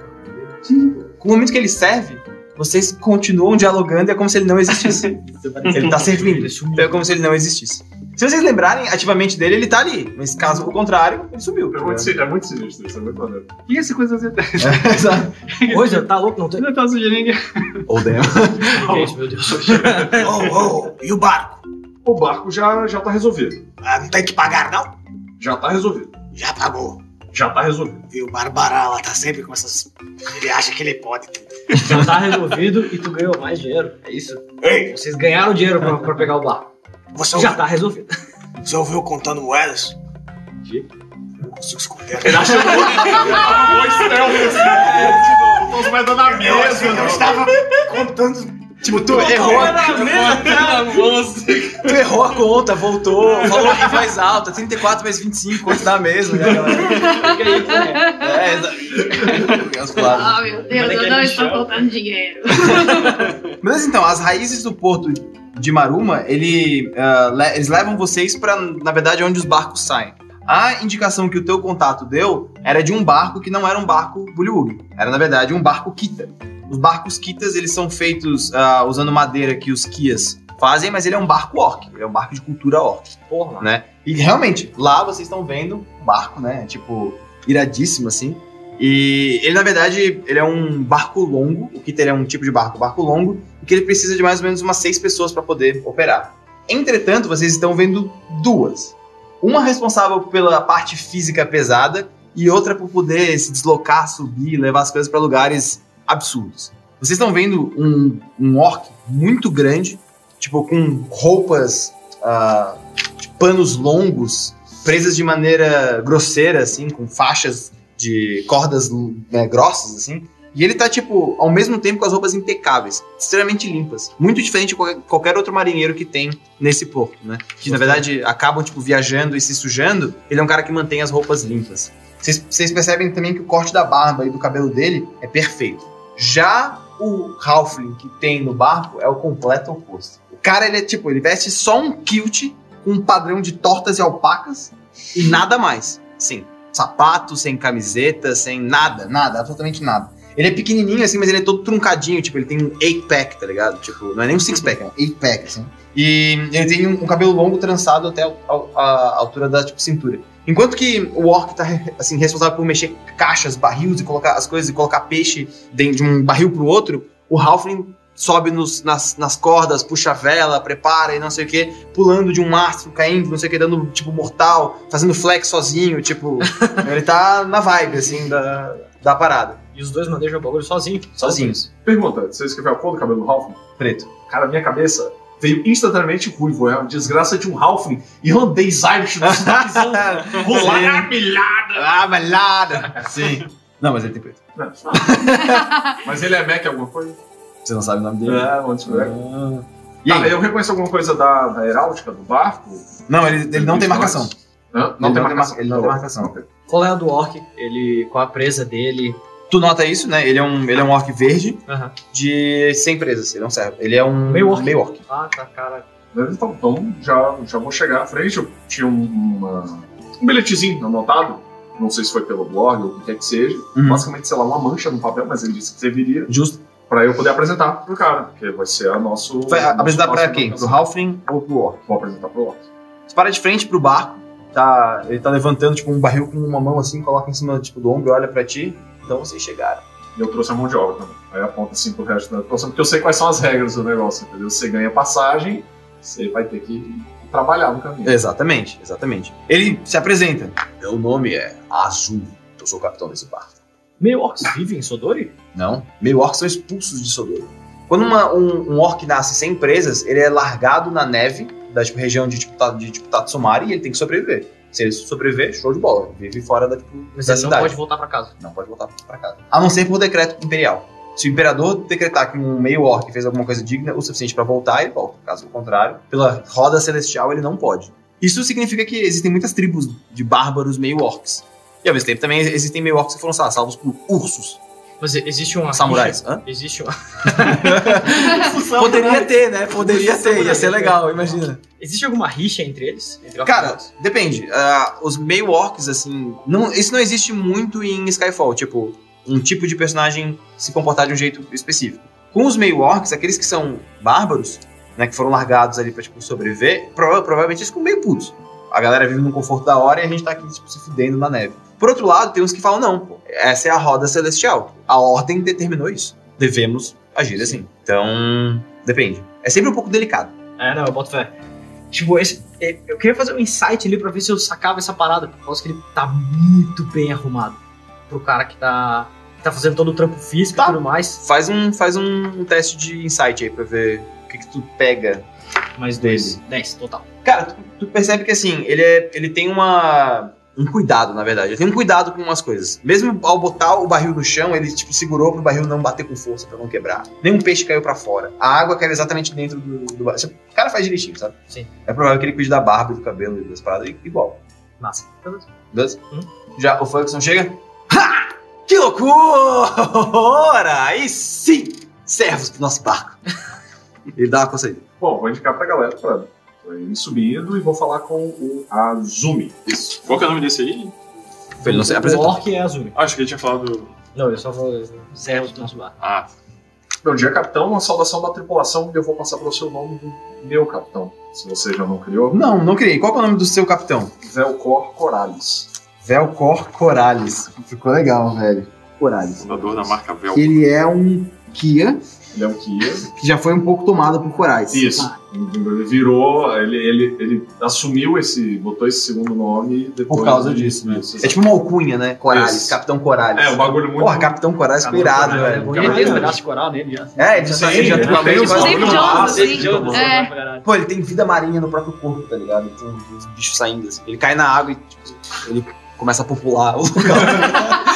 Com o momento que ele serve, vocês continuam dialogando e é como se ele não existisse. <laughs> ele tá servindo. Então é como se ele não existisse. Se vocês lembrarem ativamente dele, ele tá ali. Mas caso contrário, ele sumiu. É muito, é muito sinistro, isso é muito maneiro. E essa coisa assim? Exato. <laughs> Hoje, tá louco? Não tem. Não tá sugerindo. Ou damn. <laughs> Gente, meu Deus. <laughs> Oh, oh, e o barco? O barco já, já tá resolvido. Ah, não tem que pagar, não? Já tá resolvido. Já pagou. Já tá resolvido. E o Barbarala tá sempre com essas. Ele acha que ele pode. Já tá resolvido e tu ganhou mais dinheiro. É isso. Ei, Vocês ganharam dinheiro pra, pra pegar o barco. Você Já ouviu, tá resolvido. você ouviu contando moedas? Não consigo esconder. Ele achou que eu <laughs> stealth assim. Botou as moedas na assim, mesa. eu estava contando. Tipo, tu errou, <laughs> tu errou a conta, voltou, falou em voz alta, 34 mais 25, quanto dá mesmo, né, galera? Né? É, exato. Ah, meu Deus, é eu não é estou contando dinheiro. Mas então, as raízes do porto de Maruma, ele, ah, le- eles levam vocês pra, na verdade, onde os barcos saem. A indicação que o teu contato deu era de um barco que não era um barco Bullywug. Era, na verdade, um barco Kita. Os barcos Kitas, eles são feitos ah, usando madeira que os Kias fazem, mas ele é um barco orc. Ele é um barco de cultura orc. Porra, né? E realmente, lá vocês estão vendo um barco, né? Tipo, iradíssimo assim. E ele, na verdade, ele é um barco longo. O Kita é um tipo de barco, barco longo, que ele precisa de mais ou menos umas seis pessoas para poder operar. Entretanto, vocês estão vendo duas. Uma responsável pela parte física pesada e outra por poder se deslocar, subir, levar as coisas para lugares absurdos. Vocês estão vendo um, um orc muito grande, tipo com roupas ah, de panos longos, presas de maneira grosseira, assim, com faixas de cordas né, grossas, assim. E ele tá, tipo, ao mesmo tempo com as roupas impecáveis, extremamente limpas. Muito diferente de qualquer, outro marinheiro que tem nesse porto, né? Que na verdade acabam, tipo, viajando e se sujando. Ele é um cara que mantém as roupas limpas. Vocês vocês percebem também que o corte da barba e do cabelo dele é perfeito. Já o Halfling que tem no barco é o completo oposto. O cara, ele é tipo, ele veste só um kilt com um padrão de tortas e alpacas e nada mais. Sim, sapato, sem camiseta, sem nada, nada, absolutamente nada. Ele é pequenininho assim, mas ele é todo truncadinho, tipo, ele tem um 8-pack, tá ligado? Tipo, não é nem um 6-pack, é um 8-pack, assim. E ele tem um, um cabelo longo trançado até a, a- a altura da tipo, cintura. Enquanto que o orc tá assim, responsável por mexer caixas, barris e colocar as coisas e colocar peixe de um barril pro outro, o Halfling sobe nos- nas, nas cordas, puxa a vela, prepara e não sei o que, pulando de um mastro, caindo, não sei o que, dando tipo mortal, fazendo flex sozinho, tipo, <laughs> ele tá na vibe assim da, da parada. E os dois manejam o bagulho sozinho. Sozinhos. Pergunta, você escreveu a cor do cabelo do Halfling? Preto. Cara, minha cabeça veio instantaneamente ruivo. É uma desgraça de um Halfling irlandês Irish no sotaquezão, rolar a milhada. Ah, malhada! Sim. Não, mas ele tem preto. Não, <laughs> Mas ele é Mac alguma coisa? Você não sabe o nome dele? É, onde é. E Tá, eu reconheço alguma coisa da, da heráldica do barco? Não, ele, ele não tem marcação. Não, Ele tem não tem marcação. mar- ele não tem Tá marcação. Qual é a do orc? Ele. Qual a presa dele? Tu nota isso, né? Ele é um, ele é um orc verde Aham. de 100 presas. Ele não serve. Ele é um Meio orc. Meio orc. Ah, tá, cara. Então, então já, já vou chegar à frente. Eu tinha um, uma- um bilhetezinho anotado. Não sei se foi pelo blog ou o que quer que seja. Uhum. Basicamente, sei lá, uma mancha no papel, mas ele disse que serviria Justo. pra eu poder apresentar pro cara, porque vai ser a nosso. Vai nosso apresentar pra próximo quem? Pro marcação. Halfling ou pro orc? Vou apresentar pro Orc. Você para de frente pro barco. Tá, ele tá levantando tipo um barril com uma mão assim, coloca em cima tipo, do ombro e olha pra ti. Então vocês chegaram. E eu trouxe a mão de obra também. Aí aponta assim pro resto da situação, porque eu sei quais são as regras do negócio, entendeu? Você ganha passagem, você vai ter que trabalhar no caminho. Exatamente, exatamente. Ele se apresenta. Meu nome é Azul. Eu sou o capitão desse barco. Meio orcs vivem em Sodori? Não. Meio orcs são expulsos de Sodoro. Quando uma- um, um orc nasce sem presas, ele é largado na neve da tipo, região de tipo, de, tipo, Tatsumari e ele tem que sobreviver. Se ele sobreviver, show de bola. Vive fora da, tipo, Mas da ele não cidade. pode voltar pra casa. Não pode voltar pra casa. A não ser por decreto imperial. Se o imperador decretar que um meio orc fez alguma coisa digna o suficiente pra voltar, ele volta. Caso contrário, pela roda celestial ele não pode. Isso significa que existem muitas tribos de bárbaros meio orcs. E ao mesmo tempo também existem meio orcs que foram lá, salvos por ursos, Mas existe uma. samurais. Hã? Existe uma. Poderia ter, né? Poderia ter, ia ser legal, imagina. Existe alguma rixa entre eles? Entre Cara, depende. Ah, os meio orcs, assim. Não, isso não existe muito em Skyfall. Tipo, um tipo de personagem se comportar de um jeito específico. Com os meio orcs, aqueles que são bárbaros, né? Que foram largados ali pra, tipo, sobreviver, prova- provavelmente eles ficam meio putos. A galera vive no conforto da hora e a gente tá aqui, tipo, se fudendo na neve. Por outro lado, tem uns que falam, não, pô, essa é a roda celestial. A ordem determinou isso. Devemos agir assim. Então, depende. É sempre um pouco delicado. É, não, eu boto fé. Tipo, esse, é, eu queria fazer um insight ali pra ver se eu sacava essa parada. Por causa que ele tá muito bem arrumado. Pro cara que tá, que tá fazendo todo o trampo físico Tá. e tudo mais. Faz um, faz um teste de insight aí pra ver o que, que tu pega Mais dois. 10, total. Cara, tu, tu percebe que assim, ele, é, ele tem uma. Um cuidado, na verdade. Ele tem um cuidado com umas coisas. Mesmo ao botar o barril no chão, ele tipo, segurou pro barril não bater com força, pra não quebrar. Nenhum peixe caiu pra fora. A água caiu exatamente dentro do, do barril. O cara faz direitinho, sabe? Sim. É provável que ele cuide da barba e do cabelo e das paradas igual. Massa. Beleza? Hum. Já o Ferguson chega? Ha! Que loucura! Aí sim! Servos pro nosso barco. <laughs> ele dá uma coisa aí. Bom, vou indicar pra galera pra subindo e vou falar com o Azumi. Isso. Qual que é o nome desse aí? Ele não se O apresentou. orc é azul. Ah, acho que ele tinha falado. Não, eu só vou. Servos do nosso bar. Ah, Bom dia, capitão. Uma saudação da tripulação e eu vou passar para o seu nome do meu capitão. Se você já não criou. Não, não criei. Qual que é o nome do seu capitão? Velcor Corales. Velcor Corales. Ficou legal, velho. Corales. fundador da marca Vel. Que ele é um Kia Ele é um Kia. que já foi um pouco tomado por corais. Isso. Ele virou. Ele, ele, ele assumiu esse. botou esse segundo nome depois. Por causa disso, né? Isso, É tipo uma alcunha, né? Corales. Isso. Capitão Corales. É, um bagulho muito. Porra, Capitão Corales ficou irado, velho. Ele tem um pedaço de coral nele já. É, ele já, ele já tem Jones, assim. Jones. É. Pô, ele tem vida marinha no próprio corpo, tá ligado? Ele tem uns bichos saindo assim. Ele cai na água e tipo, ele começa a popular o <laughs>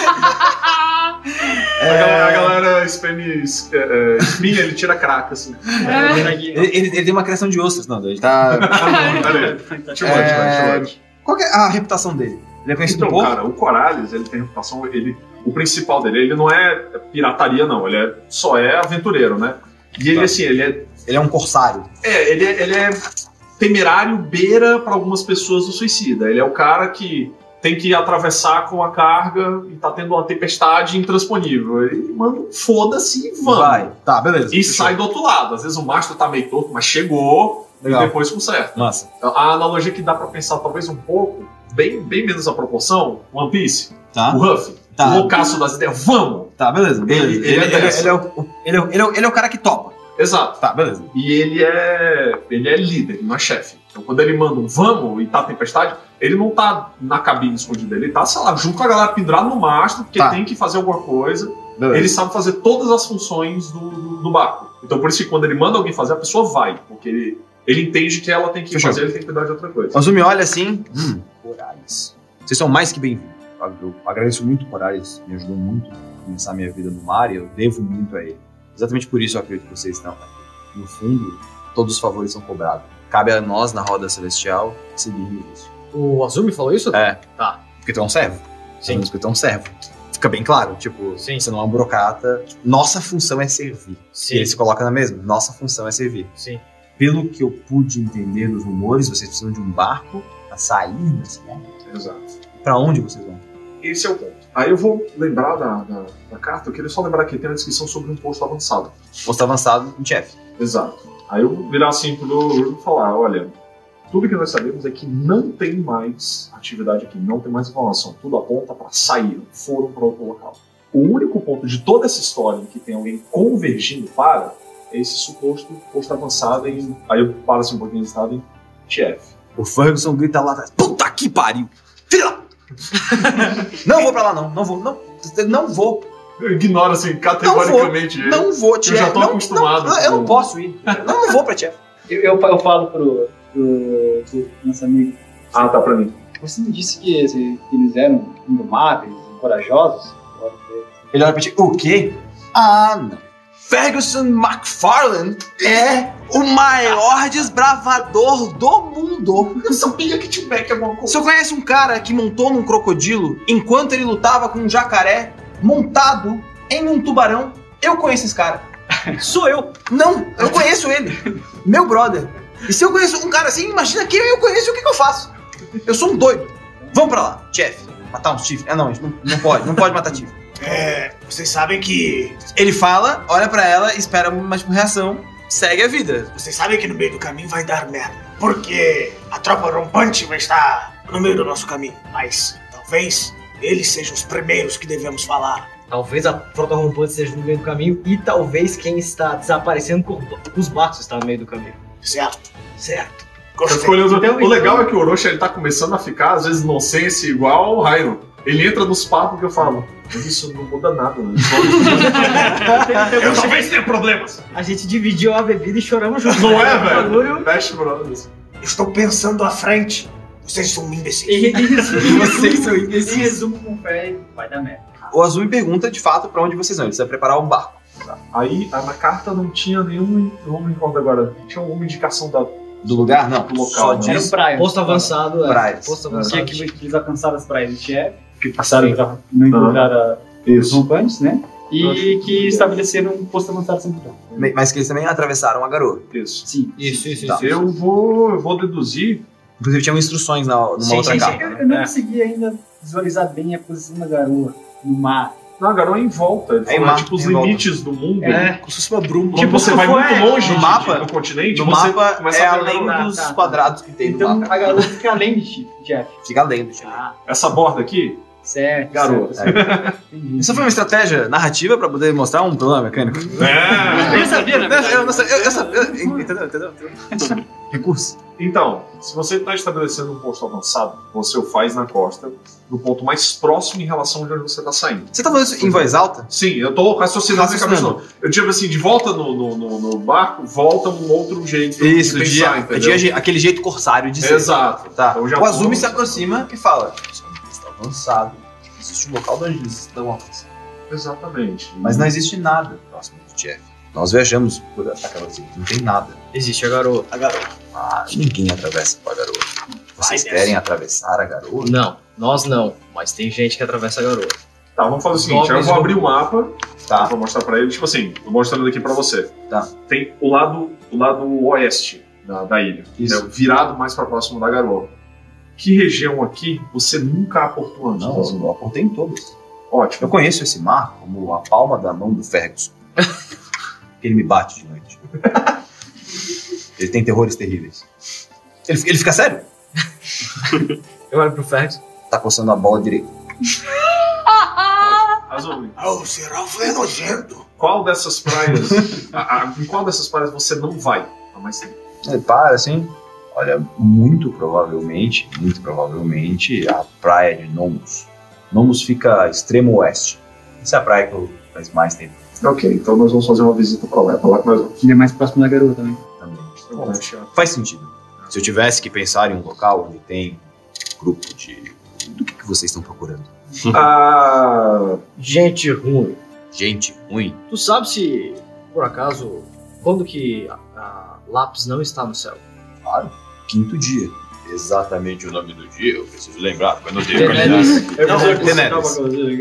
local. A galera, a galera é, é, espinha, ele tira craca, assim. ele, ele- ele tem uma criação de ostras, não, ele tá. Too <laughs> much, É. Qual é a reputação dele? Ele é conhecido Então, cara, o Corales, ele tem reputação, ele, o principal dele, ele não é pirataria, não, ele é, só é aventureiro, né? E ele, Tá. assim, ele é, Ele é um corsário. é, ele é, ele é temerário, beira pra algumas pessoas do suicida. Ele é o cara que tem que atravessar com a carga e tá tendo uma tempestade intransponível. Ele manda um foda-se e vamos. Vai. Tá, beleza. E sai do outro lado. Às vezes o mastro tá meio torto, mas chegou Legal. e depois conserta. Massa. A analogia que dá pra pensar talvez um pouco, bem, bem menos a proporção, One Piece, Tá. o Ruff, Tá. o loucaço das ideias, vamos! Tá, beleza. beleza. Ele- Ele, ele é ele- é o, ele, é o, ele, é o, ele é o cara que topa. Exato. Tá, beleza. E ele é. ele é líder, não é chefe. Então quando ele manda um vamos e tá tempestade, ele não tá na cabine escondida, ele tá, sei lá, junto com a galera pendurado no mastro, porque Tá. tem que fazer alguma coisa. beleza. Ele sabe fazer todas as funções do, do, do barco. Então por isso que quando ele manda alguém fazer, a pessoa vai, porque ele, ele entende que ela tem que Fechou. fazer, ele tem que cuidar de outra coisa. Azumi olha assim. Hum, Corales. Vocês são mais que bem-vindos. Eu agradeço muito o Corales, me ajudou muito a começar a minha vida no mar e eu devo muito a ele. Exatamente por isso eu acredito que vocês estão aqui. No fundo, todos os favores são cobrados. Cabe a nós, na roda celestial, seguir isso. O Azumi falou isso? É. Tá. Porque tu é um servo. Sim. Porque tu é um servo. Fica bem claro, tipo, Sim. você não é um burocrata. Nossa função é servir. E Sim. ele se coloca na mesma. Nossa função é servir. Sim. Pelo que eu pude entender dos rumores, vocês precisam de um barco pra sair da cidade. Exato. Pra onde vocês vão? Esse é o ponto. Aí eu vou lembrar da, da, da carta, eu queria só lembrar que tem uma descrição sobre um posto avançado. Posto avançado em chefe. Exato. Aí eu virar assim pro Urgo e falar, olha, tudo que nós sabemos é que não tem mais atividade aqui, não tem mais informação. Tudo aponta para sair, foram para outro local. O único ponto de toda essa história em que tem alguém convergindo para é esse suposto posto avançado em. Aí eu paro assim um pouquinho estado em TF. O Ferguson grita lá atrás: Puta que pariu! Filha. <laughs> Não vou pra lá, não. Não vou, não. Não vou. Eu ignoro assim categoricamente ele. Não vou, Tchef. já tô não, acostumado Não, eu não posso ir. Não, não vou pra Tchef. Eu, eu, eu falo pro, pro, pro nosso amigo. Ah, tá pra mim. Você me disse que, que eles eram indomáveis, corajosos. Ele olha pra ti: O quê? Ah, não. Ferguson McFarlane é o maior desbravador do mundo. Eu sabia que T-Mac é alguma coisa. Você conhece um cara que montou num crocodilo enquanto ele lutava com um jacaré montado em um tubarão? Eu conheço esse cara. Sou eu. Não, eu conheço ele. Meu brother. E se eu conheço um cara assim, imagina que eu conheço o que, que eu faço. Eu sou um doido. Vamos pra lá, chefe. Matar uns chifres. Ah, não, não, não pode, não pode matar chifre. É, vocês sabem que. Ele fala, olha pra ela, espera uma tipo, reação, segue a vida. Vocês sabem que no meio do caminho vai dar merda. Porque a tropa rompante vai estar no meio do nosso caminho. Mas talvez eles sejam os primeiros que devemos falar. Talvez a frota rompante esteja no meio do caminho e talvez quem está desaparecendo com os barcos está no meio do caminho. Certo? Certo. Então, o legal então- é que o Orochi ele tá começando a ficar, às vezes, inocência igual o Raino. Ele entra nos papos que eu falo. Mas isso não muda nada, né? <laughs> Eu talvez tenha problemas. A gente dividiu a bebida e choramos juntos. Não é, velho? Best Brothers. Estou pensando à frente. Vocês são imbecis. <laughs> E, e, Vocês são em imbecis. resumo, com fé, vai dar merda. O Azul me pergunta de fato pra onde vocês vão. Ele precisa preparar um barco. Aí a- na carta não tinha nenhum. Eu não me recordo agora. Tinha alguma indicação da. Do lugar? Não. Do local, Só né? Era praia. Posto avançado, é. Praias. Posto Que, avançado. que, que eles alcançaram as praias de Chef, que passaram pra não encontrar os Isso. rompantes, né? E que estabeleceram um posto avançado sem mudar. Mas que eles também atravessaram a garoa. Isso. Sim. Isso, isso, Tá. isso. Eu vou, eu vou deduzir. Inclusive tinham instruções na, numa Sim, outra sim, sim. Eu, né? eu não É. consegui ainda visualizar bem a posição da garoa no mar. Não, a garoa é em volta. Ele É mar, tipo, os volta. limites do mundo. É. Como se fosse uma bruma. Tipo, você vai muito longe no de- mapa- do continente, No você mapa é além dos Tá, tá. quadrados que tem no Então mapa. a garoa fica além de Jeff. Fica além do time. Ah, Essa borda aqui, certo. Garoa. <laughs> Entendi. Isso foi uma estratégia narrativa pra poder mostrar um problema mecânico? É. Eu sabia, né? Eu eu, eu sabia. Entendeu? Entendeu? entendeu? <laughs> Recurso. Então, se você está estabelecendo um posto avançado, você o faz na costa, no ponto mais próximo em relação de onde você está saindo. Você tá falando isso em voz alta? Sim, eu tô raciocinando na cabeça. Não. Eu digo assim, de volta no, no, no- no barco, volta um outro jeito Isso, de dia, pensar, entendeu? dia- aquele jeito corsário de ser. Exato. Tá. Então já o Azumi se aproxima e fala: Isso é um posto avançado. Existe um local onde eles estão avançados. Exatamente. Mas não existe nada próximo do Jeff. Nós viajamos por aquela cidade, não tem nada. Existe a garoa. A garota. Ah, ninguém atravessa com a garoa. Vocês Vai querem atravessar a garoa? Não, nós não. Mas tem gente que atravessa a garoa. Tá, vamos fazer o seguinte, eu vou abrir o mapa, Tá. vou mostrar pra ele, tipo assim, tô mostrando aqui pra você. Tá. Tem o lado, o lado oeste da, da ilha, Isso. né, virado mais pra próximo da garoa. Que região aqui você nunca aportou antes? Não, eu apontei em todos. Ótimo. Eu conheço esse mar como a palma da mão do Ferguson. <laughs> que ele me bate de noite. Ele tem terrores terríveis. Ele, ele fica sério? <laughs> Eu olho pro Fergus. Tá coçando a bola direita. <laughs> Azul, Ah, o Serafo é nojento. qual dessas praias, a- a- em qual dessas praias você não vai há mais tempo? Ele para assim. Olha, muito provavelmente, muito provavelmente, a praia de Nomus. Nomus fica a extremo oeste. Essa é a praia que eu faz mais tempo Ok, então nós vamos fazer uma visita pra lá, é pra lá que nós vamos. Ele é mais próximo da garoa Faz sentido. Se eu tivesse que pensar em um local onde tem grupo de. Do que, que vocês estão procurando? <laughs> Ah, Gente ruim. Gente ruim. Tu sabe se, por acaso, quando que a, a Lápis não está no céu? Claro. Quinto dia. Exatamente o nome do dia, eu preciso lembrar, porque eu não Tenedris. eu Não, vou dizer que Tenedris.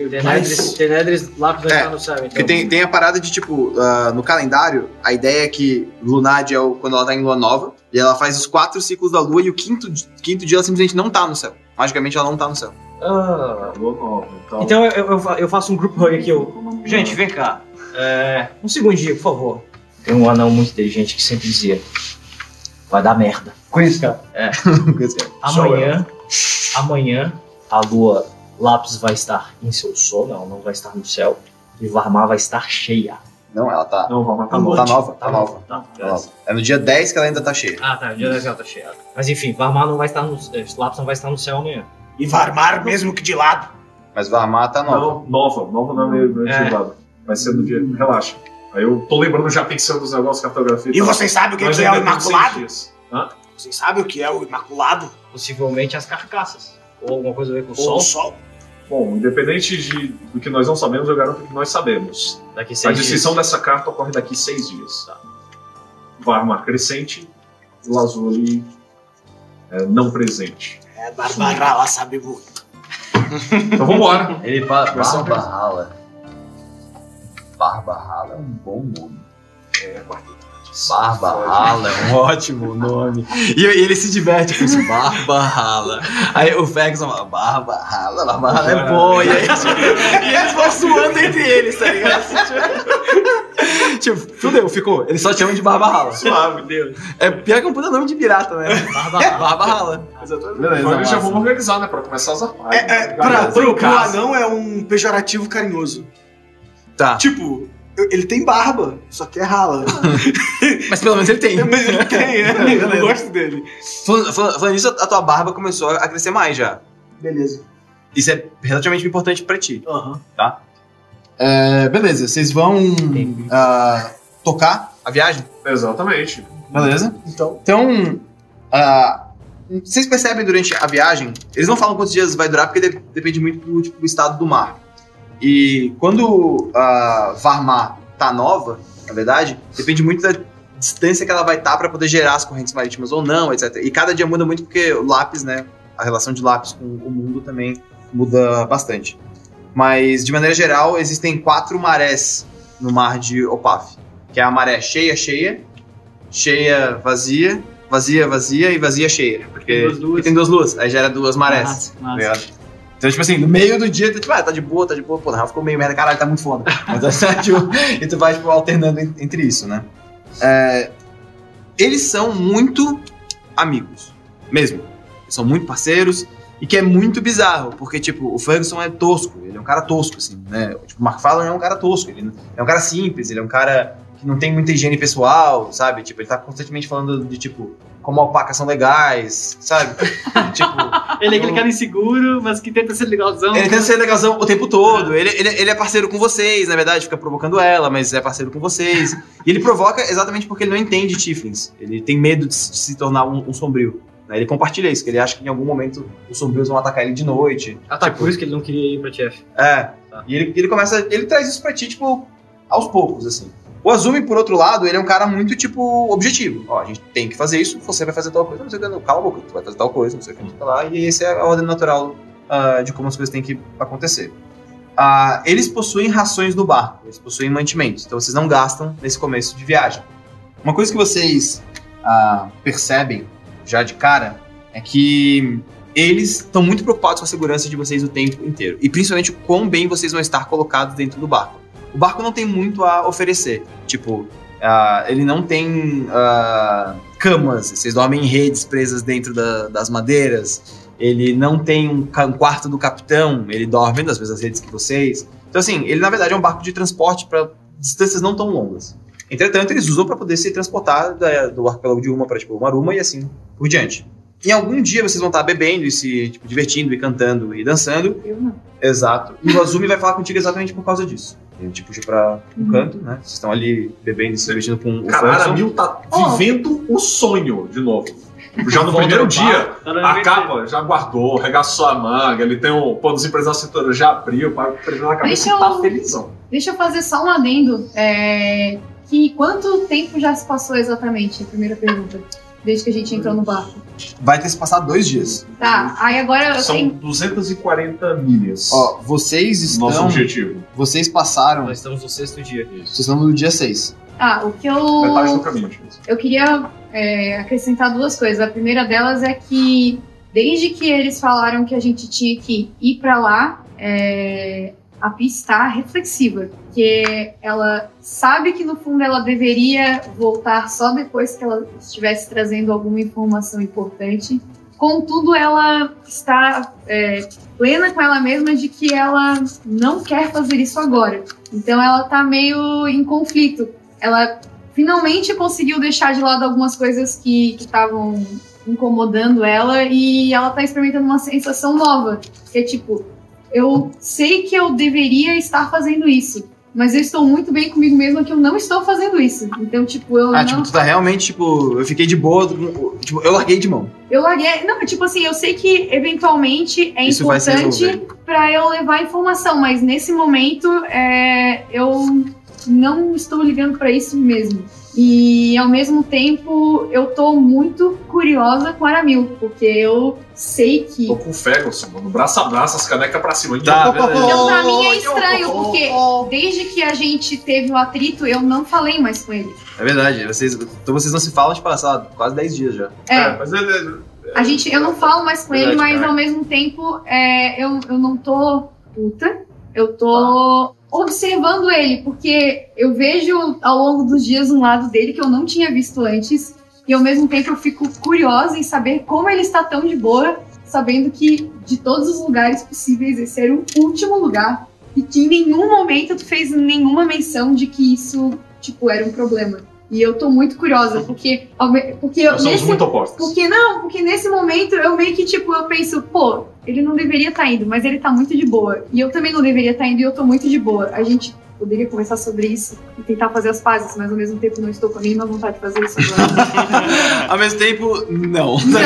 Tenedris, Tenedris Lápis não É, está no céu, então. Porque tem, tem a parada de, tipo, ah, no calendário, a ideia é que Lunad é o, quando ela tá em lua nova, e ela faz os quatro ciclos da lua, e o quinto, quinto dia ela simplesmente não tá no céu. Magicamente ela não tá no céu. Ah, Lua nova, então. então eu, eu, eu faço um group hug aqui. Eu... Gente, vem cá. É, um segundinho, por favor. Tem um anão muito inteligente que sempre dizia: Vai dar merda. <laughs> Conheço, cara. Amanhã, amanhã, a lua Lápis vai estar em seu sono, ela não vai estar no céu. E Varmar vai estar cheia. Não, ela tá. Não, vamos matar Tá noite. nova, tá nova. Tá, tá nova. É no dia 10 que ela ainda tá cheia. Ah, tá. O dia 10 ela tá cheia. Mas enfim, Varmar não vai estar no. eh, Lápis não vai estar no céu amanhã. E Varmar mesmo que de lado. Mas Varmar tá nova. Não, nova, nova não é meio meio É. ativado. Vai ser no dia. Relaxa. Aí eu tô lembrando já pensando nos negócios de cartografia. E tal. vocês sabem o que, que é o Imaculado? Hã? Vocês sabem o que é o Imaculado? Possivelmente as carcaças. Ou alguma coisa a ver com o Ou sol. o Sol? Bom, independente de, do que nós não sabemos, eu garanto que nós sabemos. Daqui A seis descrição dias. dessa carta ocorre daqui seis dias. Varmar crescente, Lazuli é, não presente. É, Barbarala sabe muito. Então vambora. <laughs> Ele fala Vai ser um Barba Rala. Barba Rala é um bom nome. É, Barba Rala é um <laughs> ótimo nome. E, e ele se diverte com isso, Barba Rala. Aí o Ferguson fala, Barba Rala, Barba Rala é bom. E, aí, tipo, e eles vão suando entre eles, tá ligado? <laughs> Tipo, fudeu, ficou. Eles só chamam de Barba Rala. Suave, Deus. É pior que um puta nome de pirata, né? Barba, Barba Rala. Exatamente. Beleza, já vão organizar, né? Pra começar as armadas. É, é, pra, pro, pro anão é um pejorativo carinhoso. Tá. Tipo, ele tem barba, só que é rala. <laughs> Mas pelo menos ele tem. Mas ele tem, é. <laughs> Eu Beleza. não gosto dele. Falando, falando- falando nisso, a tua barba começou a crescer mais já. Beleza. Isso é relativamente importante pra ti. Aham. É, beleza, vocês vão ah, tocar a viagem? Exatamente. Beleza. Então, Então, ah, vocês percebem durante a viagem, eles não falam quantos dias vai durar, porque de- depende muito do, tipo, do estado do mar. E quando a Varmar tá nova, na verdade, depende muito da distância que ela vai estar pra poder gerar as correntes marítimas ou não, etc. E cada dia muda muito porque o lápis, né, a relação de lápis com o mundo também muda bastante. Mas, de maneira geral, existem quatro marés no mar de Opaf. Que é a maré cheia, cheia, cheia, vazia, vazia, vazia e vazia, cheia. Porque Tem duas luas. porque tem duas luas, aí gera duas marés. Massa, tá massa. Então, tipo assim, no meio do dia, tu, tipo, ah, tá de boa, tá de boa, pô, na real ficou meio merda, caralho, tá muito foda. Então, <laughs> tipo, e tu vai, tipo, alternando en- entre isso, né? É, eles são muito amigos, mesmo. Eles são muito parceiros, e que é muito bizarro, porque, tipo, o Ferguson é tosco, ele é um cara tosco, assim, né? Tipo, o Mark Fallon é um cara tosco, ele é um cara simples, ele é um cara que não tem muita higiene pessoal, sabe? Tipo, ele tá constantemente falando de, tipo, como alpacas são legais, sabe? <laughs> tipo, Ele é aquele cara inseguro, mas que tenta ser legalzão. ele tenta ser legalzão o tempo todo. Ele, ele, ele é parceiro com vocês, na verdade, fica provocando ela, mas é parceiro com vocês. E ele provoca exatamente porque ele não entende Tiflins. Ele tem medo de se tornar um, um sombrio. né? Ele compartilha isso, que ele acha que em algum momento os sombrios vão atacar ele de noite. Ah, tá. Por isso que ele não queria ir pra TF. É. E ele, ele começa. Ele traz isso pra ti, tipo, aos poucos, assim. O Azumi, por outro lado, ele é um cara muito, tipo, objetivo. Ó, a gente tem que fazer isso, você vai fazer tal coisa, não sei o que, não, tu vai fazer tal coisa, não sei o que, não lá. E essa é a ordem natural ah, de como as coisas têm que acontecer. Ah, eles possuem rações no barco, eles possuem mantimentos, então vocês não gastam nesse começo de viagem. Uma coisa que vocês ah, percebem já de cara é que eles estão muito preocupados com a segurança de vocês o tempo inteiro. E principalmente o quão bem vocês vão estar colocados dentro do barco. O barco não tem muito a oferecer. Tipo, ah, ele não tem ah, camas, vocês dormem em redes presas dentro da- das madeiras. Ele não tem um, um quarto do capitão, ele dorme nas mesmas redes que vocês. Então, assim, ele na verdade é um barco de transporte para distâncias não tão longas. Entretanto, eles usam para poder se transportar da- do arquipélago de Uma para tipo, Maruma e assim por diante. Em algum dia vocês vão estar bebendo e se tipo, divertindo e cantando e dançando. Eu não. Exato. E o Azumi vai falar contigo exatamente por causa disso. Ele te puxa pra um Uhum. canto, né? Vocês estão ali bebendo e se divertindo com o Cara, a. Aramil tá vivendo o sonho de novo. Já no primeiro dia, a capa já guardou, regaçou a manga, ele tem um pano dos empresários na cintura, já abriu, para prender na cabeça Deixa e tá eu- felizão. Deixa eu fazer só um adendo. É, que quanto tempo já se passou exatamente? A primeira pergunta. Desde que a gente entrou no barco. Vai ter se passado dois dias. Tá, aí agora eu São tenho. 240 milhas. Ó, vocês estão. Nosso objetivo. Vocês passaram. Nós estamos no sexto dia. Vocês estão no dia 6. Ah, o que Metade do eu. caminho, tipo. Eu queria é, acrescentar duas coisas. A primeira delas é que, desde que eles falaram que a gente tinha que ir pra lá, é, a Pi está reflexiva. Que ela sabe que, no fundo, ela deveria voltar só depois que ela estivesse trazendo alguma informação importante. Contudo, ela está é, plena com ela mesma de que ela não quer fazer isso agora. Então, ela tá meio em conflito. Ela finalmente conseguiu deixar de lado algumas coisas que estavam incomodando ela e ela tá experimentando uma sensação nova, que é tipo, eu sei que eu deveria estar fazendo isso, mas eu estou muito bem comigo mesma que eu não estou fazendo isso. Então, tipo, eu Ah, não. tipo, tu tá realmente, tipo, eu fiquei de boa, tipo, eu larguei de mão. Eu larguei. Não, tipo assim, eu sei que eventualmente é Isso importante pra eu levar informação, mas nesse momento é, eu não estou ligando pra isso mesmo. E ao mesmo tempo eu tô muito curiosa com Aramil, porque eu sei que. Tô com o Ferguson, mano. Braço a braço, as canecas pra cima. Tá, beleza. Então, pra mim é estranho, porque desde que a gente teve o atrito, eu não falei mais com ele. É verdade, vocês, então vocês não se falam, tipo, sei lá, quase 10 dias já. É, mas é, a gente, eu não falo mais com ele, Verdade, mas cara. ao mesmo tempo é, eu, eu não tô puta, eu tô observando ele, porque eu vejo ao longo dos dias um lado dele que eu não tinha visto antes, e ao mesmo tempo eu fico curiosa em saber como ele está tão de boa, sabendo que de todos os lugares possíveis esse era o último lugar, e que em nenhum momento tu fez nenhuma menção de que isso, tipo, era um problema. E eu tô muito curiosa, porque, porque eu, somos nesse, muito opostos. porque não, porque nesse momento eu meio que, tipo, eu penso, pô, ele não deveria estar indo, mas ele tá muito de boa. E eu também não deveria estar indo e eu tô muito de boa. A gente poderia conversar sobre isso e tentar fazer as pazes, mas ao mesmo tempo não estou com a mínima vontade de fazer isso agora. <laughs> Ao mesmo tempo, não. Não.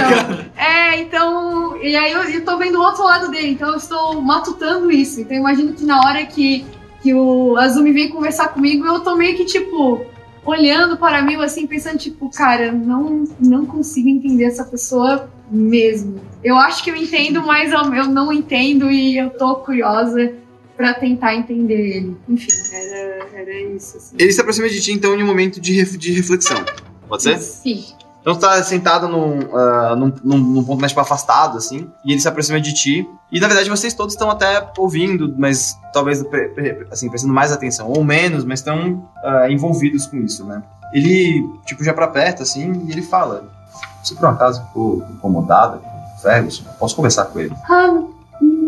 É, então. E aí eu, eu tô vendo o outro lado dele, então eu estou matutando isso. Então eu imagino que na hora que, que o Azumi vem conversar comigo, eu tô meio que, tipo, olhando para mim, assim, pensando, tipo, cara, não, não consigo entender essa pessoa mesmo. Eu acho que eu entendo, mas eu, eu não entendo e eu tô curiosa pra tentar entender ele. Enfim, era, era isso, assim. Ele se aproxima de ti, então, em um momento de, ref- de reflexão. Pode ser? Sim. Então tu tá sentado num, ah, num, num- num ponto mais tipo, afastado, assim, e ele se aproxima de ti. E na verdade vocês todos estão até ouvindo, mas talvez pre- pre- assim, prestando mais atenção, ou menos, mas estão ah, envolvidos com isso, né? Ele, tipo, já pra perto, assim, e ele fala: Se por um acaso ficou incomodado com o Ferguson, eu posso conversar com ele. Ah,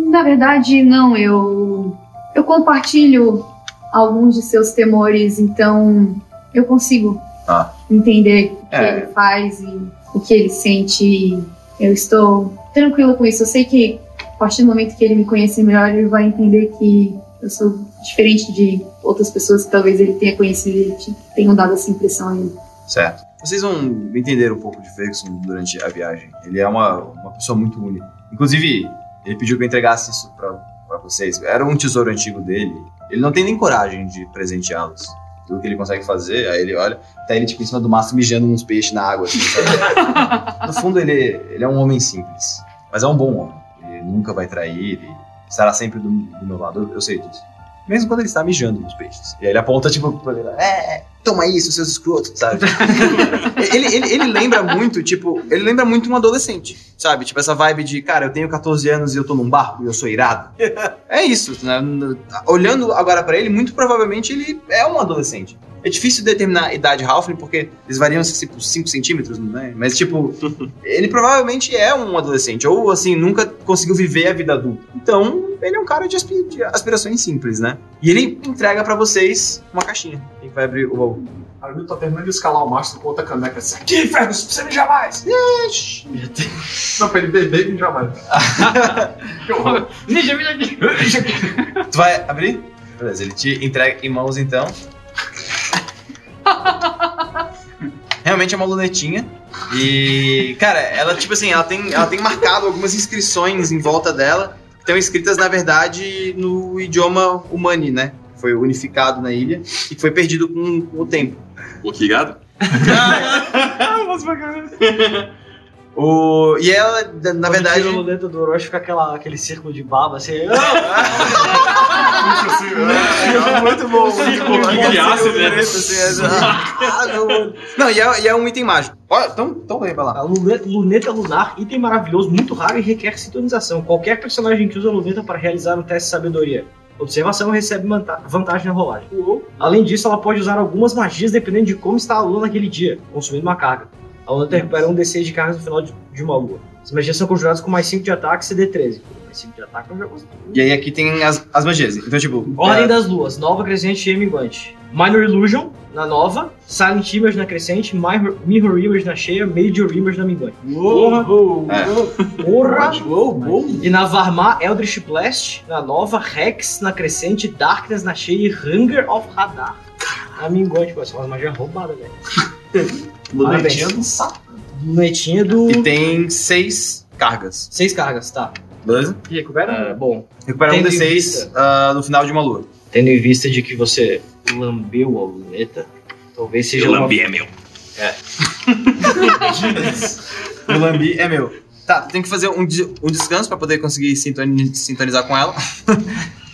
na verdade, não. Eu, eu compartilho alguns de seus temores, então eu consigo Ah. entender o que É. ele faz e o que ele sente. Eu estou tranquilo com isso. Eu sei que a partir do momento que ele me conhecer melhor, ele vai entender que eu sou diferente de outras pessoas que talvez ele tenha conhecido e te- tenham dado essa impressão a ele. Certo. Vocês vão entender um pouco de Ferguson durante a viagem. Ele é uma, uma pessoa muito única. Inclusive, ele pediu que eu entregasse isso pra, pra vocês. Era um tesouro antigo dele. Ele não tem nem coragem de presenteá-los. Tudo que ele consegue fazer, aí ele olha, tá ele tipo em cima do mastro mijando uns peixes na água. Assim, <laughs> no fundo, ele, ele é um homem simples. Mas é um bom homem. Ele nunca vai trair e estará sempre do, do meu lado. Eu, eu sei disso. Mesmo quando ele está mijando nos peixes. E aí ele aponta, tipo, pra ele, é, toma isso, seus escrotos, sabe? <laughs> ele, ele, ele lembra muito, tipo, ele lembra muito um adolescente, sabe? Tipo, essa vibe de, cara, eu tenho 14 anos e eu tô num barco e eu sou irado. <laughs> É isso, né? Olhando agora pra ele, muito provavelmente ele é um adolescente. É difícil determinar a idade Halfling, porque eles variam assim, por 5 centímetros, né? Mas, tipo, <laughs> ele provavelmente é um adolescente, ou assim, nunca conseguiu viver a vida adulta. Então, ele é um cara de, aspi- de aspirações simples, né? E ele entrega pra vocês uma caixinha. Quem vai abrir o baú? Armin tá terminando de escalar o mastro com outra caneca. Assim, aqui, Fergus, você mijar mais. Não, pra ele beber e mijar mais. que horror. Ninja, aqui. Tu vai abrir? Beleza, ele te entrega em mãos então. Realmente é uma lunetinha. E, cara, ela, tipo assim, ela tem, ela tem marcado algumas inscrições em volta dela. Que estão escritas, na verdade, no idioma humani, né? Foi unificado na ilha e que foi perdido com, com o tempo. Obrigado. <laughs> <laughs> O, e ela, na verdade. Tira o luneta do Orochi fica aquela, aquele círculo de baba assim. <laughs> Puxa assim, é, muito bom, muito bom. Que ácido, né? Ah, não. Não, e é, e é um item mágico. Olha, então, então vem pra lá. A luneta, luneta lunar, item maravilhoso, muito raro e requer sintonização. Qualquer personagem que usa a luneta para realizar um teste de sabedoria. Observação recebe vanta- vantagem na rolagem. Além disso, ela pode usar algumas magias dependendo de como está a lua naquele dia, consumindo uma carga. A luneta recupera um DC de cargas no final de, de uma lua. As magias são conjuradas com mais 5 de ataque e CD13. princípio de ataque eu já gostei. E aí aqui tem as, as magias. Então, tipo. Ordem é, das Luas, Nova Crescente e Minguante. Minor Illusion na nova, Silent Image na crescente, Mirror, Mirror Image na cheia, Major Image na minguante. É. Porra! uou, uou. E na Varmar, Eldritch Blast na nova, Rex na crescente, Darkness na cheia e Hunger of Hadar na minguante. Pô, essa é uma magia roubada, velho. <laughs> lunetinha do saco. Lunetinha do... E tem seis cargas. Seis cargas, tá. Beleza? E recupera? É, bom, Recupera um Tendo em D6 vista- ah, no final de uma lua. tendo em vista de que você lambeu a luneta, talvez seja uma... é meu. <laughs> O Lambi é meu. Tá, tem que fazer um, um descanso pra poder conseguir sintoni- sintonizar com ela. <laughs>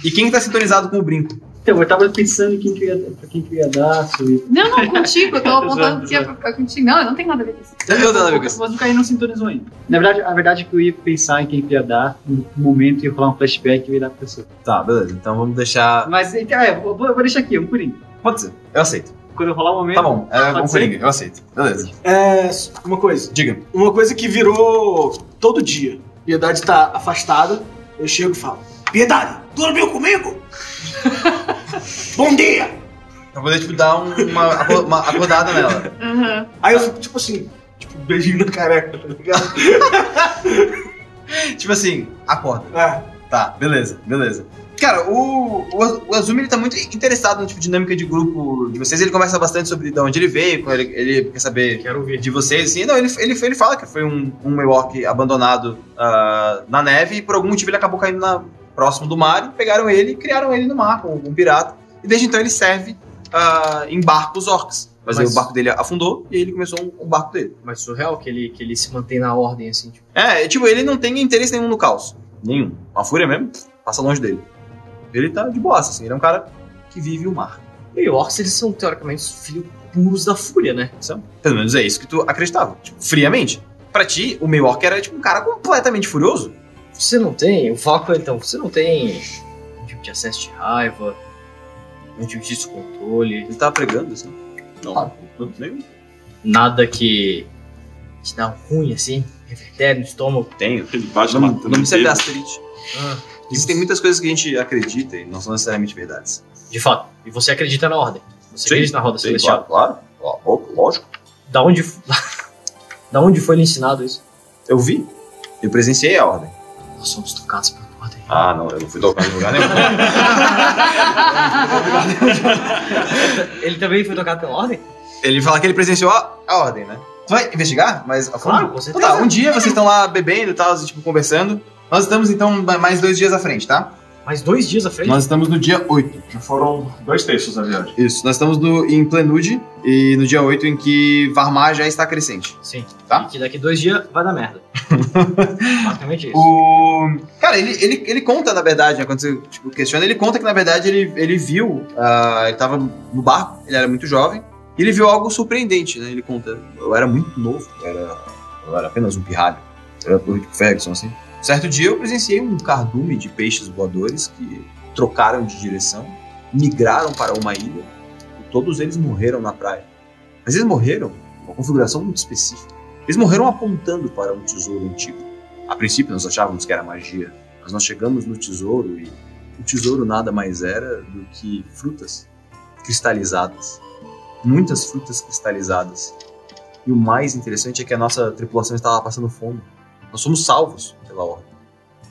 e quem tá sintonizado com o brinco? Então, eu tava pensando em quem que eu ia, pra quem que eu ia dar, eu ia... Não, não, contigo. Eu tô <laughs> apontando que é pra ficar contigo. Não, eu não tenho nada a ver com isso. Eu dou nada a ver com Mas isso. o Caio não sintonizou ainda. Na verdade, a verdade é que eu ia pensar em quem que eu ia dar, no momento ia rolar um flashback e eu ia dar pra pessoa. Tá, beleza. Então vamos deixar. Mas, então, é, vou, vou deixar aqui, um purinho. Pode ser. Eu aceito. Quando eu rolar o momento... Tá bom. É Pode um coringa. Eu aceito. Beleza. É, uma coisa. Diga. Uma coisa que virou todo dia. Piedade tá afastada, eu chego e falo: Piedade, dormiu comigo? <laughs> Bom dia! Eu vou tipo, dar um- uma, uma acordada nela. Aham. Aí eu fico tipo assim, tipo, beijinho na careca, tá ligado? <laughs> tipo assim, acorda. É. Tá, beleza, beleza. Cara, o, o, o Azumi ele tá muito interessado na tipo, dinâmica de grupo de vocês. Ele conversa bastante sobre de onde ele veio, ele, ele quer saber Quero ouvir. de vocês. Assim. Não, ele, ele, ele fala que foi um, um Milwaukee abandonado ah, na neve e por algum motivo ele acabou caindo na, próximo do mar e pegaram ele e criaram ele no mar como um pirata. E desde então ele serve ah, em barcos orcs. Mas, aí Mas- o barco dele afundou e aí ele começou um, um barco dele. Mas surreal que ele, que ele se mantém na ordem, assim, tipo. É, tipo, ele não tem interesse nenhum no caos. Nenhum. A fúria mesmo, passa longe dele. Ele tá de boa, assim. Ele é um cara que vive o mar. E orcs, eles são, teoricamente, os filhos puros da fúria, né? São. Pelo menos é isso que tu acreditava. Tipo, friamente. Pra ti, o meio orc era tipo um cara completamente furioso. Você não tem, o foco então, você não tem um tipo de acesso de raiva, um tipo de descontrole, Ele tava pregando, assim. Não, não, nenhum. nada que te dá ruim assim, revertério no estômago. Tenho. Ele bate O nome, matando o disso é inteiro. gastrite. Ah, Existem muitas coisas que a gente acredita e não são necessariamente verdades. de fato. E você acredita na ordem. Você Sim, acredita na roda Sim, celestial. claro, claro. Lógico. Da onde <laughs> Da onde foi lhe ensinado isso? Eu vi. Eu presenciei a ordem. Nós somos tocados pela ordem. Ah, não, eu não fui tocado em lugar nenhum. <laughs> <laughs> Ele também foi tocado pela ordem? Ele fala que ele presenciou a, a ordem, né? Tu vai investigar? Mas a fundo? Claro, com Então certeza. tá, um dia vocês estão lá bebendo e tal, tipo, conversando. Nós estamos, então, mais dois dias à frente, tá? Mais dois dias à frente? Nós estamos no dia 8. Já foram dois terços da viagem. Isso, nós estamos no, em Plenude e no dia 8 em que Varmar já está crescente. Sim. Tá. E que daqui dois dias vai dar merda. <laughs> Basicamente isso. O... Cara, ele, ele, ele conta, na verdade, né, quando você tipo, questiona, ele conta que, na verdade, ele, ele viu, ah, ele tava no barco, ele era muito jovem, e ele viu algo surpreendente, né? Ele conta, eu era muito novo, eu era, eu era apenas um pirralho, eu era do Rick Ferguson, assim. Certo dia eu presenciei um cardume de peixes voadores que trocaram de direção, migraram para uma ilha, e todos eles morreram na praia. Mas eles morreram uma configuração muito específica. Eles morreram apontando para um tesouro antigo. A princípio nós achávamos que era magia, mas nós chegamos no tesouro e o tesouro nada mais era do que frutas cristalizadas. Muitas frutas cristalizadas. E o mais interessante é que a nossa tripulação estava passando fome. Nós somos salvos pela ordem.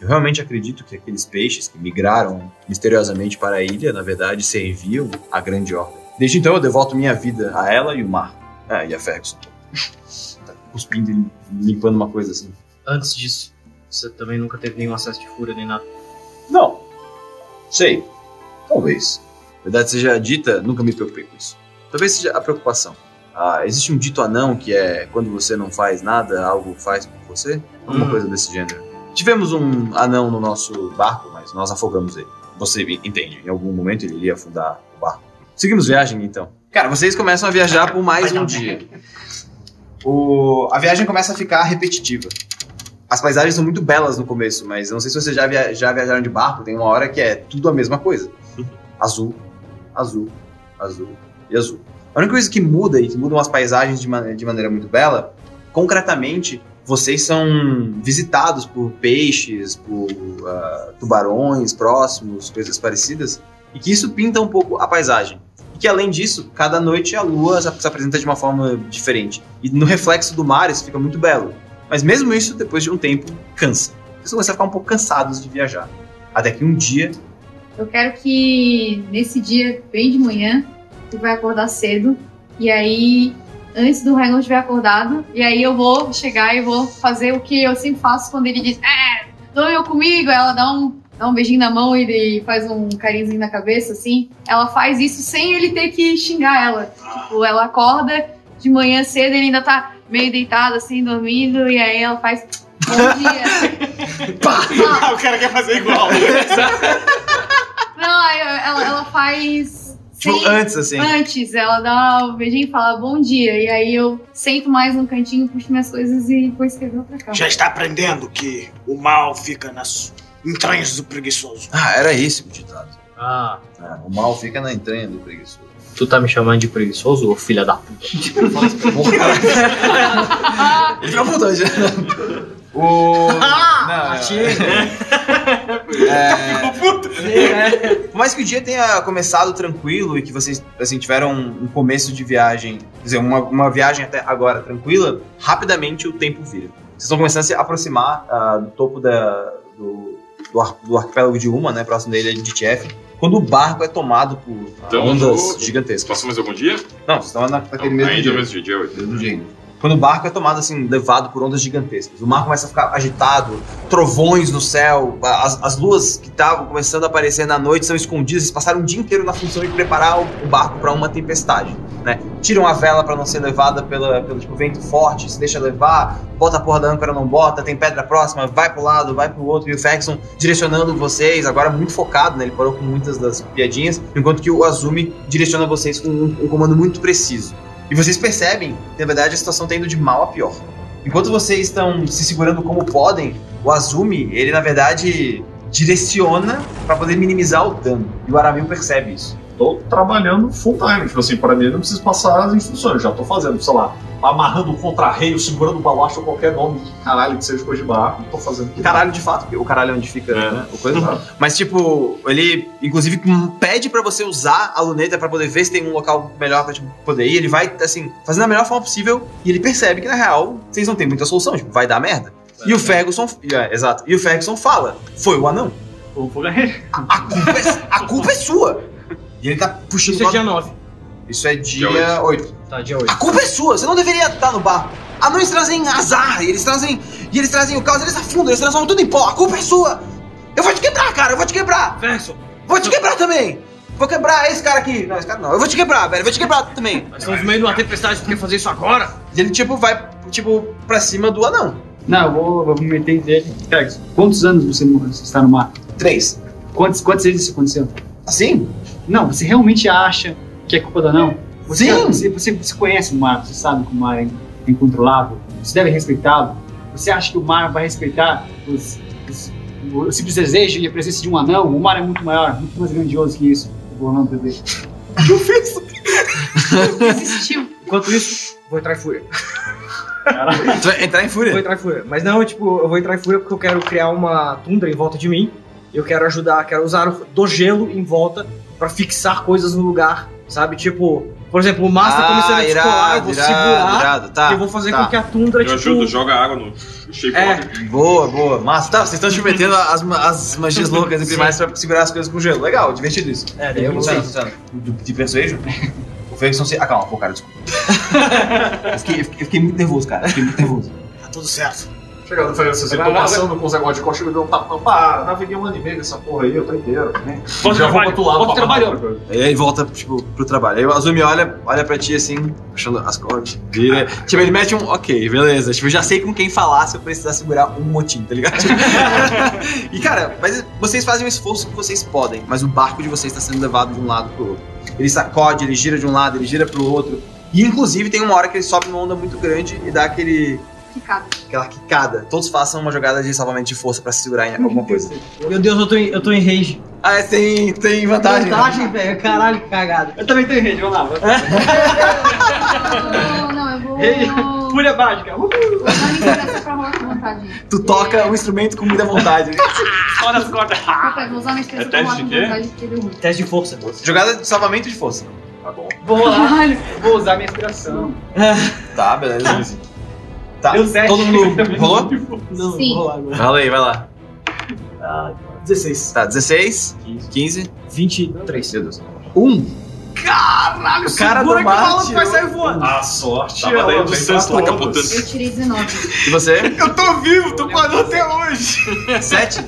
Eu realmente acredito que aqueles peixes que migraram misteriosamente para a ilha, na verdade, serviam à grande ordem. Desde então eu devoto minha vida a ela e o mar. Ah, e a Ferguson. Tá <laughs> cuspindo e limpando uma coisa assim. Antes disso, você também nunca teve nenhum acesso de fúria nem nada. Não. Sei. Talvez. Verdade seja dita, nunca me preocupei com isso. Talvez seja a preocupação. Ah, existe um dito anão que é quando você não faz nada, algo faz por você? Alguma Hum. coisa desse gênero. Tivemos um anão no nosso barco, mas nós afogamos ele. Você entende, em algum momento ele iria afundar o barco. Seguimos viagem então. Cara, vocês começam a viajar por mais um dia. O... A viagem começa a ficar repetitiva. As paisagens são muito belas no começo, mas não sei se vocês já, via- já viajaram de barco, tem uma hora que é tudo a mesma coisa. Azul, azul, azul e azul. A única coisa que muda e que mudam as paisagens de, ma- de maneira muito bela, concretamente, vocês são visitados por peixes, por ah, tubarões próximos, coisas parecidas, e que isso pinta um pouco a paisagem. E que além disso, cada noite a lua se apresenta de uma forma diferente. E no reflexo do mar isso fica muito belo. Mas mesmo isso, depois de um tempo, cansa. Vocês começam a ficar um pouco cansados de viajar. Até que um dia Eu quero que nesse dia, bem de manhã, tu vai acordar cedo. E aí, antes do Raimundo estiver acordado, e aí eu vou chegar e vou fazer o que eu sempre faço quando ele diz: É, dorme comigo. Ela dá um, dá um beijinho na mão e ele faz um carinhozinho na cabeça, assim. Ela faz isso sem ele ter que xingar ela. Tipo, ela acorda de manhã cedo e ele ainda tá meio deitado, assim, dormindo. E aí ela faz. Bom <laughs> dia. Pá! o cara quer fazer igual. Não, aí ela, ela faz. Tipo, sem- antes, assim. Antes, ela dá um beijinho e fala bom dia. E aí eu sento mais no cantinho, puxo minhas coisas e vou escrever outra carta. Já está aprendendo que o mal fica nas entranhas do preguiçoso. Ah, era esse o ditado. Ah, Ah, o mal fica na entranha do preguiçoso. tu tá me chamando de preguiçoso, ô filha da puta? <laughs> Ele virou puta já. O. <laughs> Não, <laughs> é... Por mais que o dia tenha começado tranquilo e que vocês assim, tiveram um começo de viagem, quer dizer, uma, uma viagem até agora tranquila, rapidamente o tempo vira. Vocês estão começando a se aproximar ah, do topo da, do, do, ar- do arquipélago de Uma, né, próximo da ilha de Tief, quando o barco é tomado por Então, ondas no- gigantescas. Passou mais algum dia? Não, vocês estão na- naquele Não, mesmo ainda dia. é o mesmo dia, dia 8. Mesmo dia. Quando o barco é tomado assim, levado por ondas gigantescas. O mar começa a ficar agitado, trovões no céu, as, as luas que estavam começando a aparecer na noite são escondidas. Eles passaram o dia inteiro na função de preparar o, o barco para uma tempestade. Né? Tiram a vela para não ser levada pela, pelo tipo, vento forte, se deixa levar, bota a porra da âncora, não bota, tem pedra próxima, vai pro lado, vai pro outro. E o Faxon direcionando vocês, agora muito focado, né? ele parou com muitas das piadinhas, enquanto que o Azumi direciona vocês com um- um comando muito preciso. E vocês percebem que, na verdade, a situação tá indo de mal a pior. Enquanto vocês estão se segurando como podem, o Azumi, ele, na verdade, direciona pra poder minimizar o dano. E o Aramil percebe isso. Tô trabalhando full time. Tipo assim, pra mim não preciso passar as instruções. Já tô fazendo, sei lá, amarrando um contra-reio, segurando balasto ou qualquer nome de caralho que seja coisa de barco. Tô fazendo tudo. Caralho, de fato, porque o caralho é onde fica É. né, o coisa. Mas, tipo, ele, inclusive, pede pra você usar a luneta pra poder ver se tem um local melhor pra tipo, poder ir. Ele vai, assim, fazendo da melhor forma possível. E ele percebe que, na real, vocês não têm muita solução. Tipo, vai dar merda. E o Ferguson, é, exato. E o Ferguson fala: Foi o anão. O fogareiro. A culpa é, a culpa é sua. E ele tá puxando Isso é dia lado- 9. Isso é dia Dia 8. Tá, dia A 8. culpa é sua, você não deveria estar no barco. Anões trazem azar, e eles trazem. E eles trazem o caos, eles afundam, eles transformam tudo em pó. A culpa é sua! Eu vou te quebrar, cara, eu vou te quebrar! Verso, Vou te quebrar também! Vou quebrar esse cara aqui. Não, esse cara não. Eu vou te quebrar, velho. Eu vou te quebrar também. nós estamos no meio de uma tempestade, tu quer fazer isso agora? E ele, tipo, vai, tipo, pra cima do anão. Não, eu vou, vou me meter dele. Quantos anos você, você está no mar? Três. Quantas, quantas vezes isso aconteceu? Assim? Não, você realmente acha que é culpa do anão? Você, Sim. Você, você, você conhece o mar, você sabe que o mar é incontrolável, você deve respeitá-lo. Você acha que o mar vai respeitar os, os, o simples desejo e a presença de um anão? O mar é muito maior, muito mais grandioso que isso. <laughs> Eu vou rolando bebê. Desistiu. Enquanto isso, vou entrar em fúria. Entrar em Eu vou fúria. entrar em fúria. Mas não, tipo, eu vou entrar em fúria porque eu quero criar uma tundra em volta de mim. Eu quero ajudar, quero usar o- do gelo em volta pra fixar coisas no lugar, sabe? Tipo, por exemplo, o mar tá começando a descolar, eu vou segurar Ah, irado, tá. e eu vou fazer tá. com que a tundra, Eu tipo... ajudo, joga água no shape É. Boa, boa. Massa. Tá, vocês estão te metendo <laughs> as, as magias loucas e primais pra segurar as coisas com gelo. Legal, divertido isso. É, daí eu vou. De, de persuasion? <laughs> O Ferguson se... Ah, calma, pô, cara, desculpa. eu, <laughs> fiquei, eu fiquei- eu fiquei muito nervoso, cara. Eu fiquei muito nervoso. Tá tudo certo. Chegando, foi assim, tô passando com os negócios de costa, me deu um tapa, não, para, naveguei um ano e meio nessa porra aí, eu tô inteiro, né? Volta Já vou pro outro lado volta outra coisa. Aí ele volta, tipo, pro trabalho. Aí o Azumi olha, olha pra ti assim, puxando as cordas. Vira. Tipo, ele mete um, ok, beleza. Tipo, eu já sei com quem falar se eu precisar segurar um motim, tá ligado? <laughs> e cara, mas vocês fazem o esforço que vocês podem, mas o barco de vocês tá sendo levado de um lado pro outro. Ele sacode, ele gira de um lado, ele gira pro outro. E inclusive tem uma hora que ele sobe numa onda muito grande e dá aquele. Ficado. aquela quicada. Todos façam uma jogada de salvamento de força pra se segurar em alguma coisa. Meu Deus, eu tô em, eu tô em rage. Ah, é, tem, tem vantagem. né? Vantagem, velho. Caralho, que cagada. Eu também tenho rede, vamos lá. Não, não, eu vou. vou Fúria mágica. Uh, usar minha inspiração pra rolar com vontade. Tu toca o instrumento com muita vontade. <laughs> Fora as cordas. Vou usar minha inspiração É pra rolar teste com de quê? vontade. Teste de força. Jogada de salvamento de força. Tá bom. Vou. Vou usar minha inspiração. Tá, beleza. Tá, Deu sete. todo mundo <laughs> rolou? Não, Sim. vou rolar agora. Rola aí, vai lá. Ah, 16. Tá, 16, 15, 23. meu Deus. 1. Caralho, O cara do que o mar maluco vai sair voando. A sorte Tava ela daí vem o senso pra tá todos. capotando. Eu tirei 19. E você? Eu tô vivo, tô com até hoje. 7.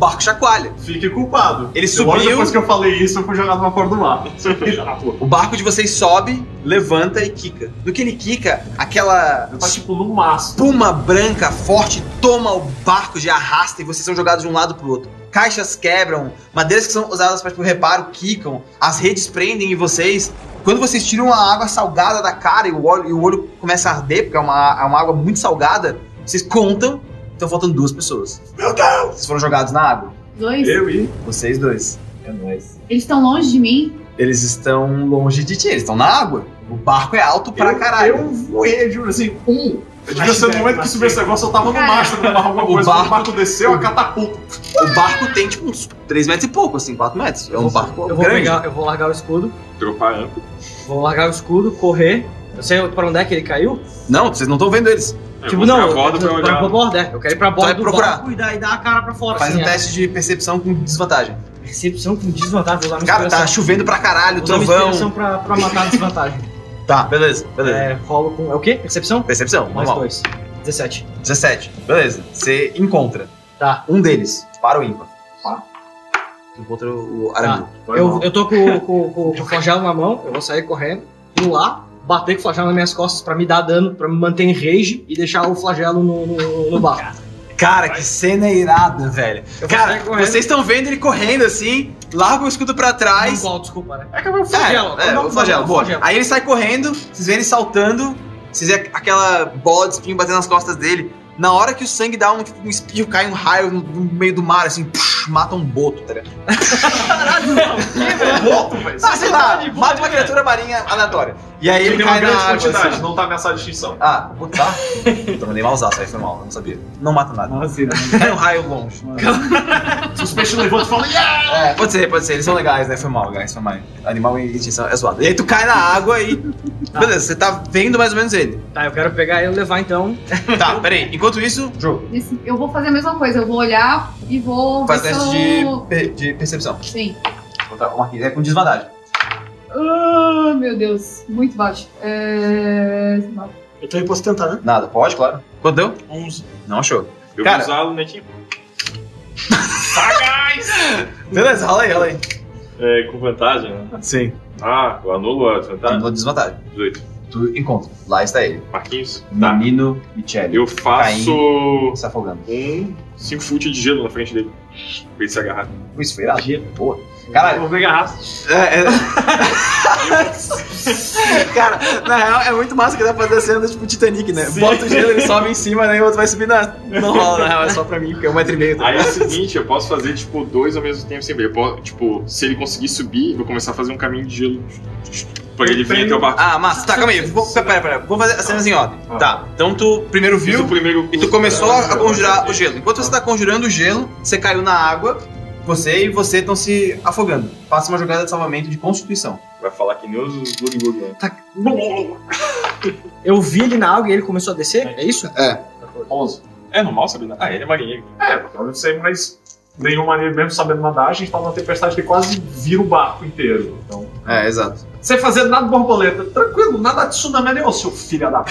O barco chacoalha. Fique culpado. Ele Logo subiu. depois que eu falei isso, eu fui jogado na porta do mar. <laughs> O barco de vocês sobe, levanta e quica. No que ele quica, aquela tá tipo no mastro. espuma branca forte toma o barco de arrasta e vocês são jogados de um lado pro outro. Caixas quebram, madeiras que são usadas para tipo, reparo quicam, as redes prendem em vocês. Quando vocês tiram a água salgada da cara e o olho, e o olho começa a arder, porque é uma, é uma água muito salgada, vocês contam, estão faltando duas pessoas. Meu Deus! Vocês foram jogados na água. Dois. Eu e. Vocês dois. É nóis. Eles estão longe de mim. Eles estão longe de ti, eles estão na água. O barco é alto pra eu, caralho. Eu voei, juro assim, um. Devia ser no momento que subiu esse negócio, eu tava no mastro, no barco, alguma O coisa. barco- O barco desceu, a catapulta. O barco tem tipo uns 3 metros e pouco, assim, 4 metros. É um barco Eu vou grande. pegar, eu vou largar o escudo. Dropar âncora. Vou largar o escudo, correr. Eu sei pra onde é que ele caiu. Não, vocês não estão vendo eles. Eu tipo, vou não, bordo eu, pra pra, olhar. pra bordo, é. Eu quero ir pra bordo vai do procurar. barco e dar, e dar a cara pra fora. Faz assim, um é. teste de percepção com desvantagem. Percepção com desvantagem, vou usar Cara, tá chovendo pra caralho, Vou trovão. inspiração pra, pra matar a desvantagem. <laughs> Tá, beleza, beleza. é, rolo com. É o quê? Percepção? Percepção, Mais normal. dois. 17. 17. Beleza. Você encontra Tá. um deles. Para o ímpar. Encontra o Arangu. Eu, eu tô com, com, com, com o flagelo na mão, eu vou sair correndo, ir lá, bater com o flagelo nas minhas costas pra me dar dano, pra me manter em rage e deixar o flagelo no, no, no barco. Cara, que cena irada, velho. Cara, vocês estão vendo ele correndo assim, larga o escudo pra trás. Não, desculpa, né? É que é o flagelo. É, é, não, o flagelo, não, boa. flagelo. Aí ele sai correndo, vocês veem ele saltando, vocês veem aquela bola de espinho batendo nas costas dele. Na hora que o sangue dá um, tipo, um espinho, cai um raio no, no meio do mar, assim, psh, mata um boto, tá ligado? <laughs> Boto, velho. Ah, sei lá, mata uma criatura marinha aleatória. E aí ele tem cai uma na grande água, quantidade, assim. não tá ameaçada de extinção. Ah, puta, tá? Então mandei mal usar, isso aí foi mal, eu não sabia. Não mata nada. Nossa. Cai um raio longe. <laughs> Se os peixes levantam e falam, yeah! É, pode ser, pode ser. Eles são legais, né? Foi mal, guys. Foi mal. Animal em extinção é zoado. E aí tu cai na água e. Beleza, você tá vendo mais ou menos ele. Tá, eu quero pegar ele e levar então. Tá, peraí. Enquanto isso, jogo. Nesse- Eu vou fazer a mesma coisa. Eu vou olhar e vou. Faz teste eu- de, per- de percepção. Sim. Vou botar uma aqui. É com desvantagem. Ah, meu Deus. Muito baixo. É... Eu posso tentar, né? Nada, pode, claro. Quanto deu? 11. Não achou. Eu Cara. vou usar o netinho. <laughs> Beleza, rola aí, rola aí. É, com vantagem, né? Sim. Ah, eu anulo a Tá desvantagem. no desvantagem. 18. Tu encontra. Lá está ele. Marquinhos? Tá. Menino Michele. Eu faço Se afogando. um 5 foot de gelo na frente dele. Pra ele se agarrar. Isso foi irado. Boa. Caralho. Vou pegar. É, é... <laughs> Cara, na real é muito massa que dá pra fazer a cena tipo Titanic, né? Bota o gelo, ele sobe em cima, né? E o outro vai subir na. Não rola, na real, é só pra mim, porque é um metro e meio. tá Aí é o seguinte, eu posso fazer, tipo, dois ao mesmo tempo sem ver. Eu posso, tipo, se ele conseguir subir, eu vou começar a fazer um caminho de gelo. Pra ele vir até o barco. Ah, massa, tá, calma aí. Vou, pera, pera, vamos fazer as cenas em ordem. Tá, então tu primeiro viu primeiro e tu começou a, a conjurar o gelo. gelo. Enquanto você tá conjurando o gelo, você caiu na água, você e você estão se afogando. Faça uma jogada de salvamento de constituição. Vai falar que nem os né? Eu vi ele na água e ele começou a descer? É isso? É. 11. É normal saber nadar? Ah, ele é marinheiro. É, eu não sei, mas nenhum maneiro mesmo sabendo nadar, a gente tá numa tempestade que quase vira o barco inteiro. Então. É, exato. Você fazer nada de borboleta, tranquilo, nada de tsunami nenhum, seu filho da.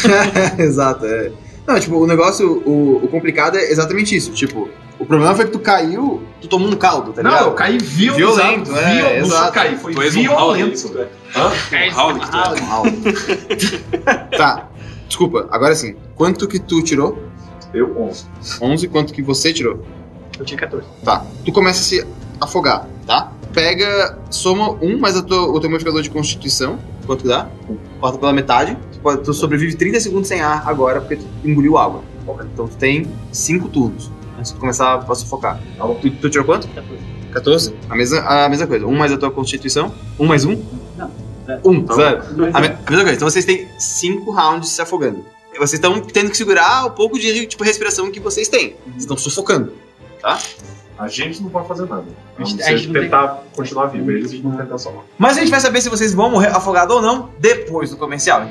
<laughs> Exato, é. Não, tipo, o negócio, o, o complicado é exatamente isso. Tipo, o problema foi que tu caiu, tu tomou um caldo, tá Não, ligado? eu caí violento. Violento, é, viol- não exato. caí, foi Tu és um violento. Howling, Hã? Um Howling, tu é. Um caldo. <laughs> tá, desculpa, agora sim. Quanto que tu tirou? Eu 11. 11, quanto que você tirou? Eu tinha 14. Tá, tu começa a se afogar, tá? Pega, soma um mais a tua- o teu modificador de constituição. Quanto que dá? Corta pela metade. Tu, pode- tu sobrevive 30 segundos sem ar agora, porque tu engoliu água. Então tu tem 5 turnos antes de tu começar a sufocar. Tu, tu tirou quanto? 14. 14? A mesma, a mesma coisa. Um mais a tua constituição. Um mais um? Não, zero. Um, zero. A, me- a mesma coisa. Então vocês têm 5 rounds se afogando. vocês estão tendo que segurar o pouco de tipo, respiração que vocês têm. Vocês estão sufocando. A gente não pode fazer nada. A A gente- a gente não tem- tentar continuar vivo, eles vão tentar salvar. Mas a gente vai saber se vocês vão morrer afogados ou não depois do comercial.